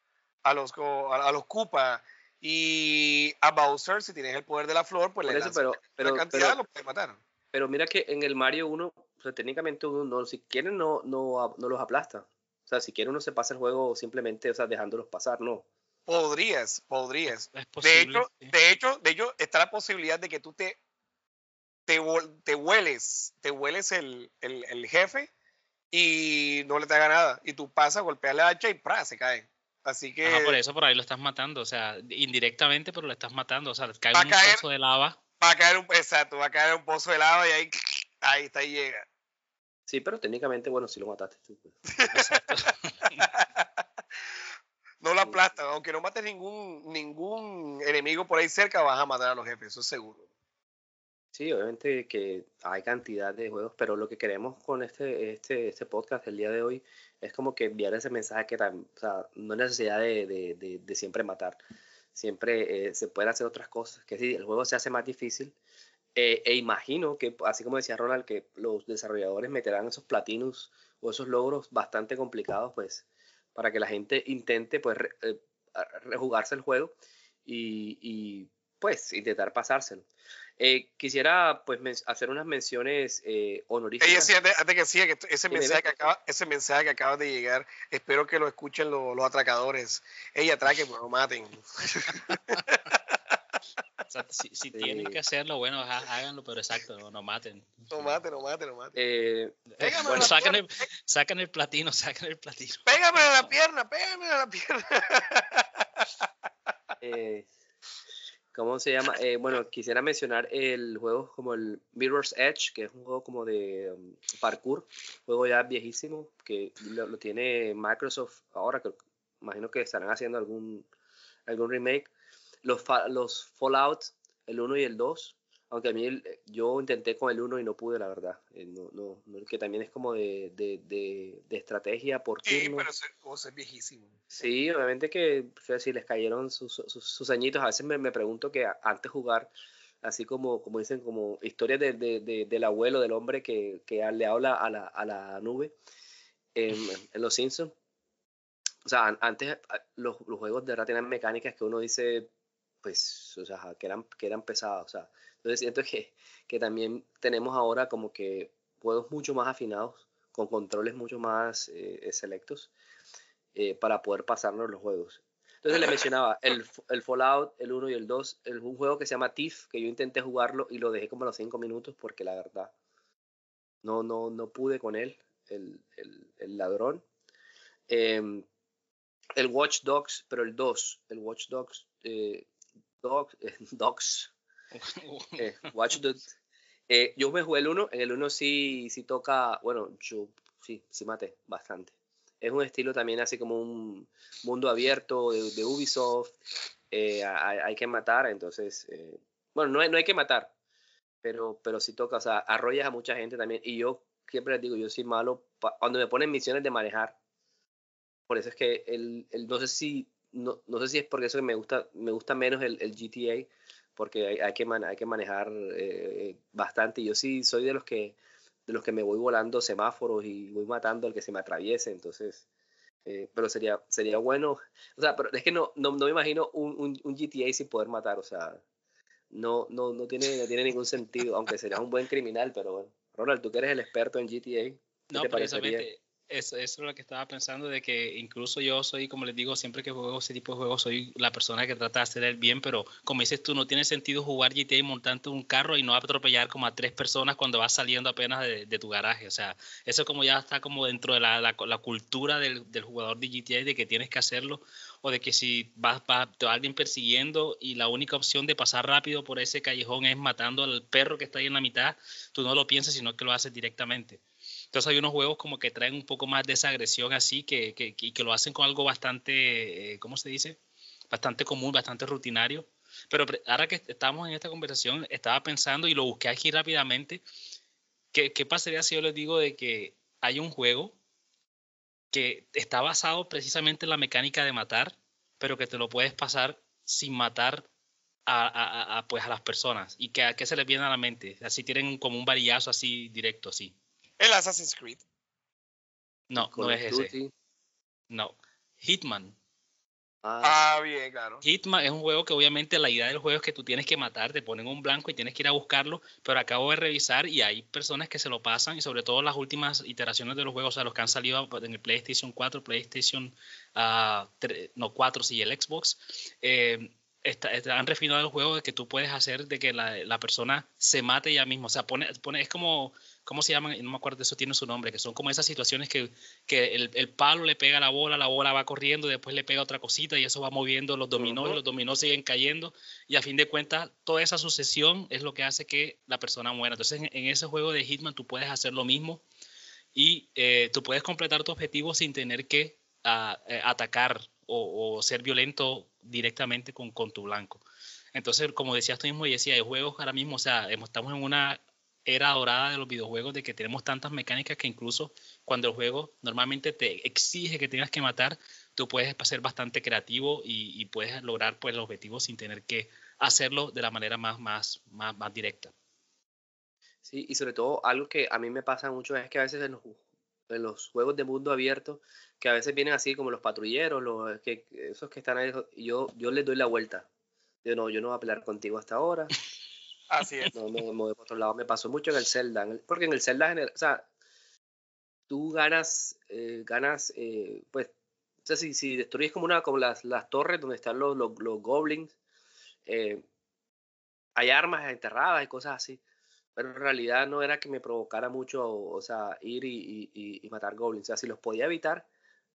a los a, los Koopa y a Bowser si tienes el poder de la flor pues le eso, pero, pero, cantidad lo puede matar pero mira que en el Mario 1 o sea, técnicamente uno no, si quieren no, no, no los aplasta. O sea si quiere uno se pasa el juego simplemente o sea dejándolos pasar no. Podrías podrías. De hecho de hecho de hecho está la posibilidad de que tú te te, te hueles te hueles el, el, el jefe y no le te haga nada. Y tú pasas, golpeas la hacha y ¡pra! se cae. Así que. por eso por ahí lo estás matando. O sea, indirectamente, pero lo estás matando. O sea, cae un pozo de lava. Va a caer un, exacto, va a caer un pozo de lava y ahí, ahí está y llega. Sí, pero técnicamente, bueno, si lo mataste tú. Pues. [laughs] no lo aplastas, aunque no mates ningún, ningún enemigo por ahí cerca, vas a matar a los jefes, eso es seguro. Sí, obviamente que hay cantidad de juegos, pero lo que queremos con este, este, este podcast el día de hoy es como que enviar ese mensaje que no hay necesidad de, de, de, siempre matar, siempre eh, se pueden hacer otras cosas, que si el juego se hace más difícil, eh, e imagino que, así como decía Ronald, que los desarrolladores meterán esos platinos o esos logros bastante complicados, pues, para que la gente intente, pues, eh, rejugarse el juego y, pues, intentar pasárselo. Eh, quisiera pues hacer unas menciones eh, honoríficas. Ella antes, que siga, que ese mensaje que, acaba, ese mensaje que acaba de llegar, espero que lo escuchen los, los atracadores. Ella atraque, pero no maten. [laughs] si, tienen que hacerlo, bueno, háganlo, pero exacto, no, maten. No maten, no maten, no maten. Eh, bueno, sacan el, sacan el platino, [laughs] sacan el platino. Pégame a la pierna, pégame a la pierna. eh, ¿Cómo se llama? Eh, bueno, quisiera mencionar el juego como el Mirror's Edge, que es un juego como de um, parkour, juego ya viejísimo, que lo, tiene Microsoft ahora, que imagino que estarán haciendo algún, algún remake. Los, los Fallout, el 1 y el 2, aunque a mí yo intenté con el 1 y no pude, la verdad. Eh, no, no, que también es como de, de, de, estrategia por Sí, pero es viejísimo. Sí, obviamente que si les cayeron sus, sus, añitos. A veces me, me, pregunto que antes jugar, así como, como dicen, como historias de, del abuelo, del hombre que, que le habla a la, a la nube en, [laughs] en Los Simpsons. O sea, antes los, los juegos de verdad tenían mecánicas que uno dice, pues, o sea, que eran, que eran pesadas. O sea, entonces siento que, que también tenemos ahora como que juegos mucho más afinados, con controles mucho más eh, selectos, eh, para poder pasarnos los juegos. Entonces le mencionaba el, el, Fallout, el 1 y el 2, el, un juego que se llama Thief, que yo intenté jugarlo y lo dejé como a los 5 minutos porque la verdad no, no, no pude con él, el, el, el ladrón. Em, el Watch Dogs, pero el 2, el Watch Dogs, eh, Dogs, [laughs] Dogs eh, Watch eh, yo me jugué el 1, en el 1 sí, sí toca, bueno, yo sí, sí maté bastante. Es un estilo también así como un mundo abierto de, Ubisoft, eh, hay, que matar, entonces, bueno, no hay, no hay que matar, pero, pero sí toca, o sea, arrollas a mucha gente también, y yo siempre les digo, yo soy malo, cuando me ponen misiones de manejar, por eso es que el, el no sé si no, no, sé si es porque eso que me gusta, me gusta menos el, el GTA, porque hay, hay, que, hay que manejar eh, bastante. Yo sí soy de los que de los que me voy volando semáforos y voy matando al que se me atraviese, entonces, eh, pero sería, sería bueno, o sea, pero es que no, no, no me imagino un, un, un, GTA sin poder matar, o sea, no, no, no, tiene, no tiene ningún sentido, aunque sería un buen criminal, pero bueno. Ronald, tú que eres el experto en GTA. No, precisamente, eso, es lo que estaba pensando, de que incluso yo soy, como les digo, siempre que juego ese tipo de juegos, soy la persona que trata de hacer el bien, pero como dices tú, no tiene sentido jugar GTA montando un carro y no atropellar como a tres personas cuando vas saliendo apenas de, tu garaje. O sea, eso como ya está como dentro de la, la, cultura del, del, jugador de GTA, de que tienes que hacerlo, o de que si vas, va alguien persiguiendo y la única opción de pasar rápido por ese callejón es matando al perro que está ahí en la mitad, tú no lo piensas, sino que lo haces directamente. Entonces hay unos juegos como que traen un poco más de esa agresión así, que, que, que lo hacen con algo bastante, eh, ¿cómo se dice? Bastante común, bastante rutinario. Pero ahora que estamos en esta conversación, estaba pensando y lo busqué aquí rápidamente, ¿qué, qué pasaría si yo les digo de que hay un juego que está basado precisamente en la mecánica de matar, pero que te lo puedes pasar sin matar a, a, pues a las personas y que a qué se les viene a la mente así tienen como un varillazo así directo así el Assassin's Creed. No, no es ese. No. Hitman. Ah, ah, bien, claro. Hitman es un juego que obviamente la idea del juego es que tú tienes que matar, te ponen un blanco y tienes que ir a buscarlo, pero acabo de revisar y hay personas que se lo pasan y sobre todo las últimas iteraciones de los juegos, o sea, los que han salido en el PlayStation 4, PlayStation uh, no 4, sí, el Xbox, eh, han refinado el juego de que tú puedes hacer de que la, la persona se mate ella misma, o sea, pone, pone, es como ¿cómo se llaman? No me acuerdo, eso tiene su nombre, que son como esas situaciones que, que el, el, palo le pega a la bola, la bola va corriendo, después le pega otra cosita y eso va moviendo los dominós y los dominós siguen cayendo y a fin de cuentas toda esa sucesión es lo que hace que la persona muera. Entonces en, ese juego de Hitman tú puedes hacer lo mismo y eh, tú puedes completar tu objetivo sin tener que ah, eh, atacar o, o, ser violento directamente con, con tu blanco. Entonces, como decías tú mismo, decía, hay juegos ahora mismo, o sea, estamos en una era dorada de los videojuegos de que tenemos tantas mecánicas que incluso cuando el juego normalmente te exige que tengas que matar, tú puedes ser bastante creativo y, puedes lograr pues, el objetivo sin tener que hacerlo de la manera más, más, más, más directa. Sí, y sobre todo algo que a mí me pasa mucho es que a veces en los, en los juegos de mundo abierto, que a veces vienen así como los patrulleros, los, que, esos que están ahí, yo, yo les doy la vuelta. Yo no, yo no voy a pelear contigo hasta ahora. [laughs] Así es. No, me por otro lado. Me pasó mucho en el Zelda. porque en el Zelda, o sea, tú ganas, eh, ganas, eh, pues, o sea, si, si, destruyes como una, como las, las torres donde están los, los, goblins, eh, hay armas enterradas y cosas así. Pero en realidad no era que me provocara mucho, o, sea, ir y, y, y, matar goblins. O sea, si los podía evitar,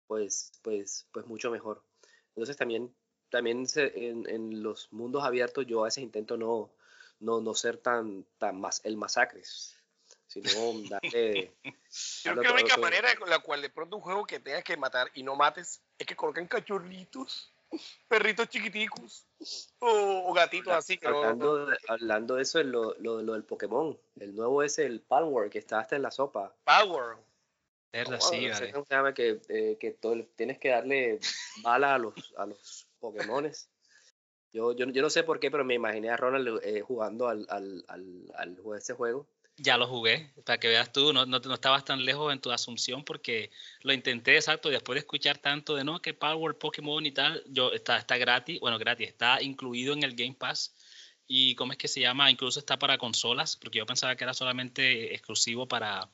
pues, pues, pues mucho mejor. Entonces también, también en, en los mundos abiertos yo a veces intento no, no, no ser tan, tan más el masacres, sino [laughs] darle... Yo creo que la única manera con la cual de pronto un juego que tengas que matar y no mates es que coloquen cachorritos, [laughs] perritos chiquiticos o, gatitos así. hablando, de, hablando de eso, es lo, lo, lo, del Pokémon, el nuevo es el Power que está hasta en la sopa. Power. Verdad, sí, llama que, eh, que todo, tienes que darle bala a los, a los Pokémones. Yo, yo, yo, no sé por qué, pero me imaginé a Ronald eh, jugando al, al, al, al, ese juego. Ya lo jugué, para que veas tú, no, no, no, estabas tan lejos en tu asunción porque lo intenté, exacto, después de escuchar tanto de no, que Power, Pokémon y tal, yo está, está gratis, bueno, gratis, está incluido en el Game Pass. Y cómo es que se llama, incluso está para consolas, porque yo pensaba que era solamente exclusivo para,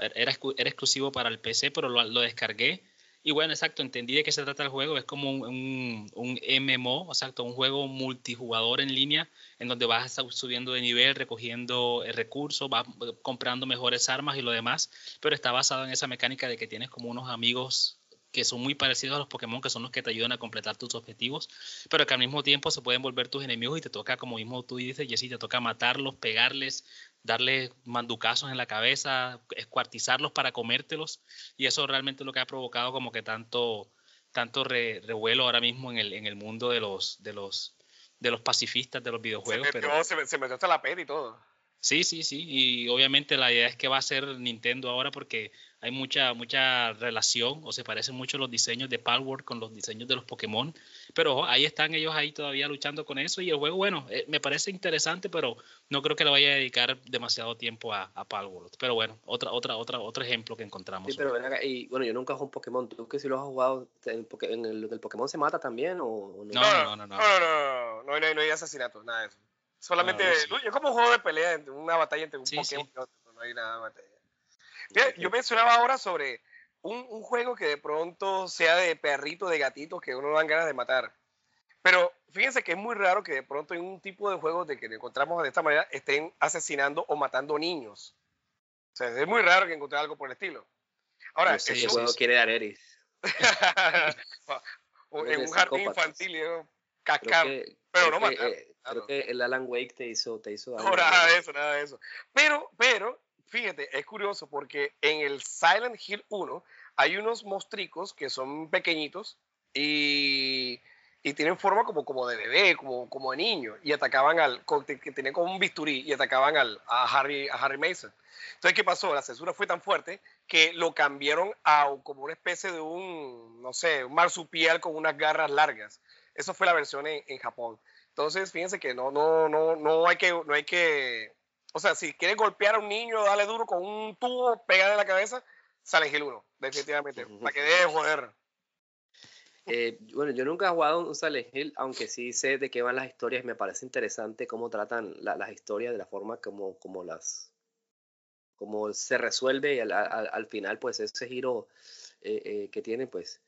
era, era exclusivo para el PC, pero lo, descargué. Y bueno, exacto, entendí de qué se trata el juego. Es como un, un, MMO, exacto, un juego multijugador en línea, en donde vas subiendo de nivel, recogiendo eh, recursos, vas comprando mejores armas y lo demás, pero está basado en esa mecánica de que tienes como unos amigos que son muy parecidos a los Pokémon, que son los que te ayudan a completar tus objetivos, pero que al mismo tiempo se pueden volver tus enemigos y te toca, como mismo tú dices, Jessy, te toca matarlos, pegarles, darles manducazos en la cabeza, escuartizarlos para comértelos, y eso realmente es lo que ha provocado como que tanto, tanto revuelo ahora mismo en el, en el mundo de los, de los, de los pacifistas de los videojuegos. Se metió, se, se metió hasta la pena y todo. Sí, sí, sí. Y obviamente la idea es que va a ser Nintendo ahora porque hay mucha, mucha relación o se parecen mucho los diseños de Palworld con los diseños de los Pokémon. Pero ahí están ellos ahí todavía luchando con eso y el juego, bueno, eh, me parece interesante, pero no creo que le vaya a dedicar demasiado tiempo a, a Palworld. Pero bueno, otra, otra, otra, otro ejemplo que encontramos. Sí, pero y bueno, yo nunca juego un Pokémon. ¿Tú que si lo has jugado, en, en el, el, Pokémon se mata también o, no? No, no, no, no, no, no, no, hay, no hay asesinatos, nada de eso. Solamente, yo como un juego de pelea, una batalla entre un Pokémon y otro, no hay nada de batalla yo mencionaba ahora sobre un, un, juego que de pronto sea de perrito, de gatito, que uno dan ganas de matar. Pero fíjense que es muy raro que de pronto en un tipo de juegos de que encontramos de esta manera estén asesinando o matando niños. O sea, es muy raro que encontré algo por el estilo. Ahora, no sé, juego quiere dar Eris. [laughs] en un jardín infantil, cascar. pero no matar. Eh, creo que el Alan Wake te hizo, te hizo No, nada de eso, nada de eso. Pero, pero, fíjate, es curioso porque en el Silent Hill 1 hay unos mostricos que son pequeñitos y, tienen forma como, como de bebé, como, como de niño, y atacaban al, que tenían como un bisturí y atacaban al, a, Harry, a Harry Mason. Entonces, ¿qué pasó? La censura fue tan fuerte que lo cambiaron a como una especie de un, no sé, un marsupial con unas garras largas. Eso fue la versión en, en Japón. Entonces, fíjense que no, no, no, no hay que, no hay que o sea, si quieres golpear a un niño, dale duro con un tubo, pégale en la cabeza, sale Gil 1, definitivamente. Para que deje de joder. Eh, bueno, yo nunca he jugado un Silent Hill, aunque sí sé de qué van las historias. Me parece interesante cómo tratan las historias, de la forma como, como las como se resuelve y al, al, final, pues ese giro eh, eh, que tiene, pues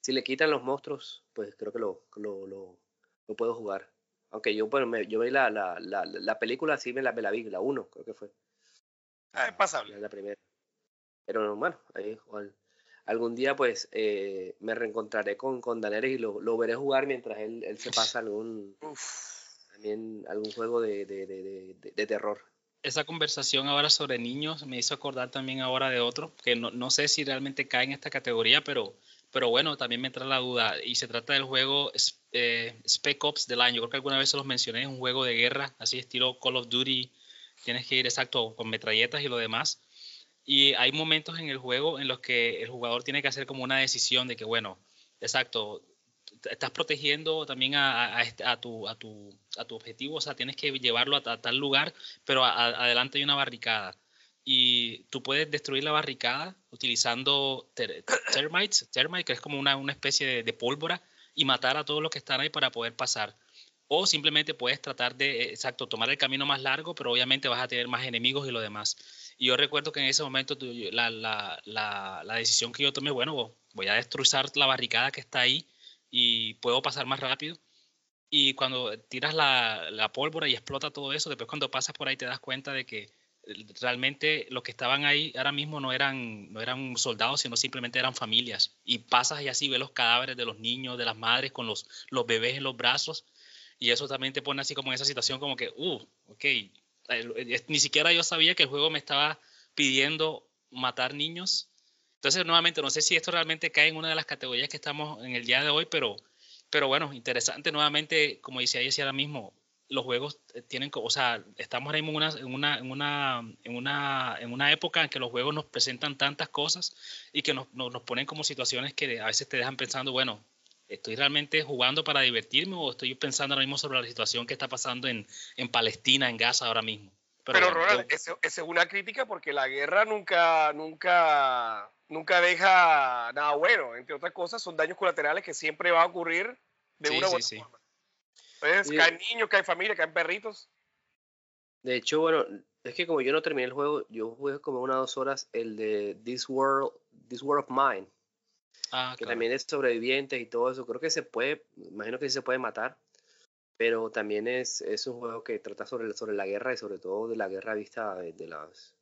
si le quitan los monstruos, pues creo que lo, lo, lo, lo puedo jugar. Aunque yo, bueno, me, yo vi la, la, la, la, película, sí me la, me la vi, la 1, creo que fue. Ah, es pasable. La primera. Pero bueno, ahí, algún día pues eh, me reencontraré con, con Daenerys y lo, lo, veré jugar mientras él, él se pasa algún, también algún juego de, de, de, de, terror. Esa conversación ahora sobre niños me hizo acordar también ahora de otro, que no, no sé si realmente cae en esta categoría, pero pero bueno, también me entra la duda. Y se trata del juego eh, Spec Ops del año. Creo que alguna vez se los mencioné. Es un juego de guerra, así estilo Call of Duty. Tienes que ir exacto con metralletas y lo demás. Y hay momentos en el juego en los que el jugador tiene que hacer como una decisión de que, bueno, exacto, estás protegiendo también a, a, este, a, tu, a, tu, a tu objetivo, o sea, tienes que llevarlo a, tal lugar, pero adelante hay una barricada y tú puedes destruir la barricada utilizando termites, termite, que es como una, una especie de, pólvora, y matar a todos los que están ahí para poder pasar. O simplemente puedes tratar de, eh, exacto, tomar el camino más largo, pero obviamente vas a tener más enemigos y lo demás. Y yo recuerdo que en ese momento la, la, la, decisión que yo tomé, bueno, voy a destruir la barricada que está ahí y puedo pasar más rápido. Y cuando tiras la, pólvora y explota todo eso, después cuando pasas por ahí te das cuenta de que realmente los que estaban ahí ahora mismo no eran, no eran soldados, sino simplemente eran familias. Y pasas y así ves los cadáveres de los niños, de las madres con los, los bebés en los brazos. Y eso también te pone así como en esa situación como que, uh, ok, ni siquiera yo sabía que el juego me estaba pidiendo matar niños. Entonces, nuevamente, no sé si esto realmente cae en una de las categorías que estamos en el día de hoy, pero, pero bueno, interesante nuevamente, como decía ella ahora mismo, los juegos eh, tienen, o sea, estamos ahora mismo en una, en una, en una, en una, en una época en que los juegos nos presentan tantas cosas y que nos, nos, ponen como situaciones que a veces te dejan pensando, bueno, ¿estoy realmente jugando para divertirme o estoy pensando ahora mismo sobre la situación que está pasando en, en Palestina, en Gaza ahora mismo? Pero, Pero Ronald, esa es una crítica porque la guerra nunca, nunca, nunca deja nada bueno. Entre otras cosas, son daños colaterales que siempre va a ocurrir de una u otra forma. Pues, caen niños, caen familias, caen perritos. De hecho, bueno, es que como yo no terminé el juego, yo jugué como unas dos horas el de This World, This World of Mine. Ah, que también es sobrevivientes y todo eso. Creo que se puede, imagino que sí se puede matar, pero también es, es un juego que trata sobre, sobre la guerra y sobre todo de la guerra vista de, las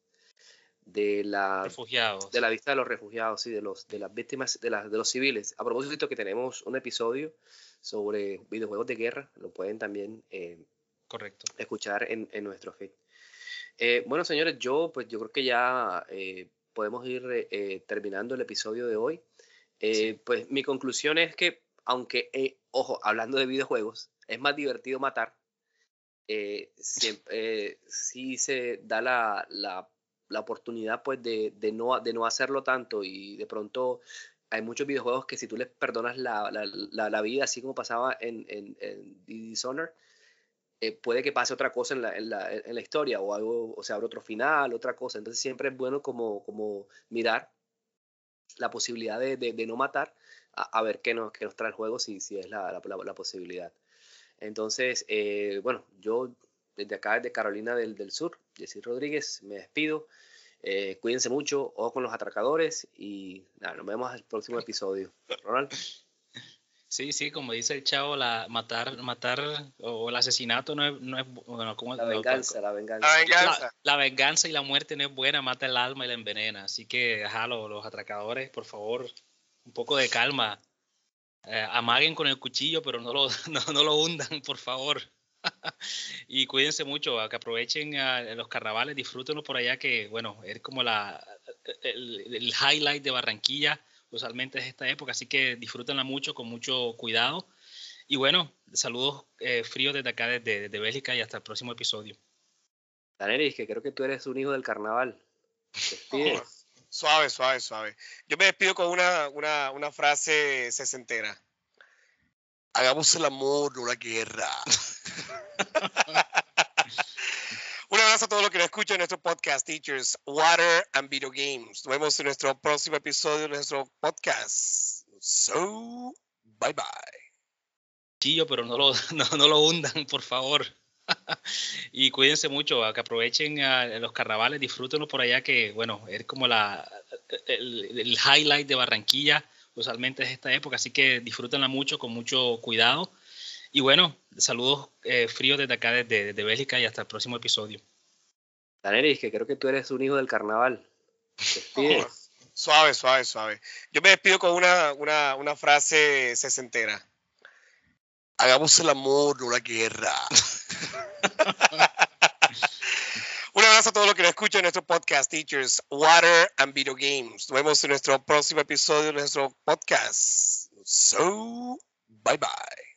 de la refugiados. de la vista de los refugiados y de los de las víctimas de, las de los civiles. A propósito que tenemos un episodio sobre videojuegos de guerra, lo pueden también eh, Correcto. escuchar en, en nuestro feed. Eh, bueno, señores, yo pues yo creo que ya eh, podemos ir terminando el episodio de hoy. Pues mi conclusión es que, aunque, ojo, hablando de videojuegos, es más divertido matar, siempre, sí se da la, la, la oportunidad pues de, de, no, de no hacerlo tanto y de pronto hay muchos videojuegos que si tú les perdonas la, la, la, vida, así como pasaba en, en, en Dishonored, eh, puede que pase otra cosa en la, en, la, en la, historia o algo, o sea, habrá otro final, otra cosa. Entonces siempre es bueno como, como mirar la posibilidad de, de, no matar, a, ver qué nos, qué nos trae el juego, si, si es la, la posibilidad. Entonces, eh, bueno, yo desde acá, desde Carolina del, del Sur, Jessy Rodríguez, me despido. Eh, cuídense mucho, ojo con los atracadores y nada, nos vemos en el próximo episodio. Ronald. [laughs] Sí, sí, como dice el chavo, la matar, matar o el asesinato no es, no es bueno, ¿cómo, la venganza, la venganza. La venganza. La, venganza y la muerte no es buena, mata el alma y la envenena. Así que, ajá, los, los atracadores, por favor, un poco de calma. Eh, amaguen con el cuchillo, pero no lo, [laughs] no, no lo hundan, por favor. [laughs] y cuídense mucho, que aprovechen los carnavales, disfrútenlo por allá, que bueno, es como la, el, highlight de Barranquilla, usualmente es esta época, así que disfrútenla mucho, con mucho cuidado. Y bueno, saludos eh, fríos desde acá, desde, Bélgica, y hasta el próximo episodio. Daneris, que creo que tú eres un hijo del carnaval. Oh, suave, suave, suave. Yo me despido con una, una, una frase sesentera. Hagamos el amor, no la guerra. [laughs] Un abrazo a todos los que nos escuchan en nuestro podcast, Teachers, Water and Video Games. Nos vemos en nuestro próximo episodio de nuestro podcast. So, bye bye. Chillo, pero no lo, [laughs] no, lo hundan, por favor. [laughs] y cuídense mucho, que aprovechen los carnavales, disfrútenlo por allá, que bueno, es como la, el highlight de Barranquilla usualmente es esta época, así que disfrútenla mucho, con mucho cuidado. Y bueno, saludos eh, fríos desde acá, desde, Bélgica, y hasta el próximo episodio. Daneris, que creo que tú eres un hijo del carnaval. Oh, [laughs] suave, suave, suave. Yo me despido con una, una, una frase sesentera. Hagamos el amor, no la guerra. [laughs] Abrazo a todos los que escuchan nuestro podcast, Teachers, Water and Video Games. Nos vemos en nuestro próximo episodio de nuestro podcast. So, bye bye.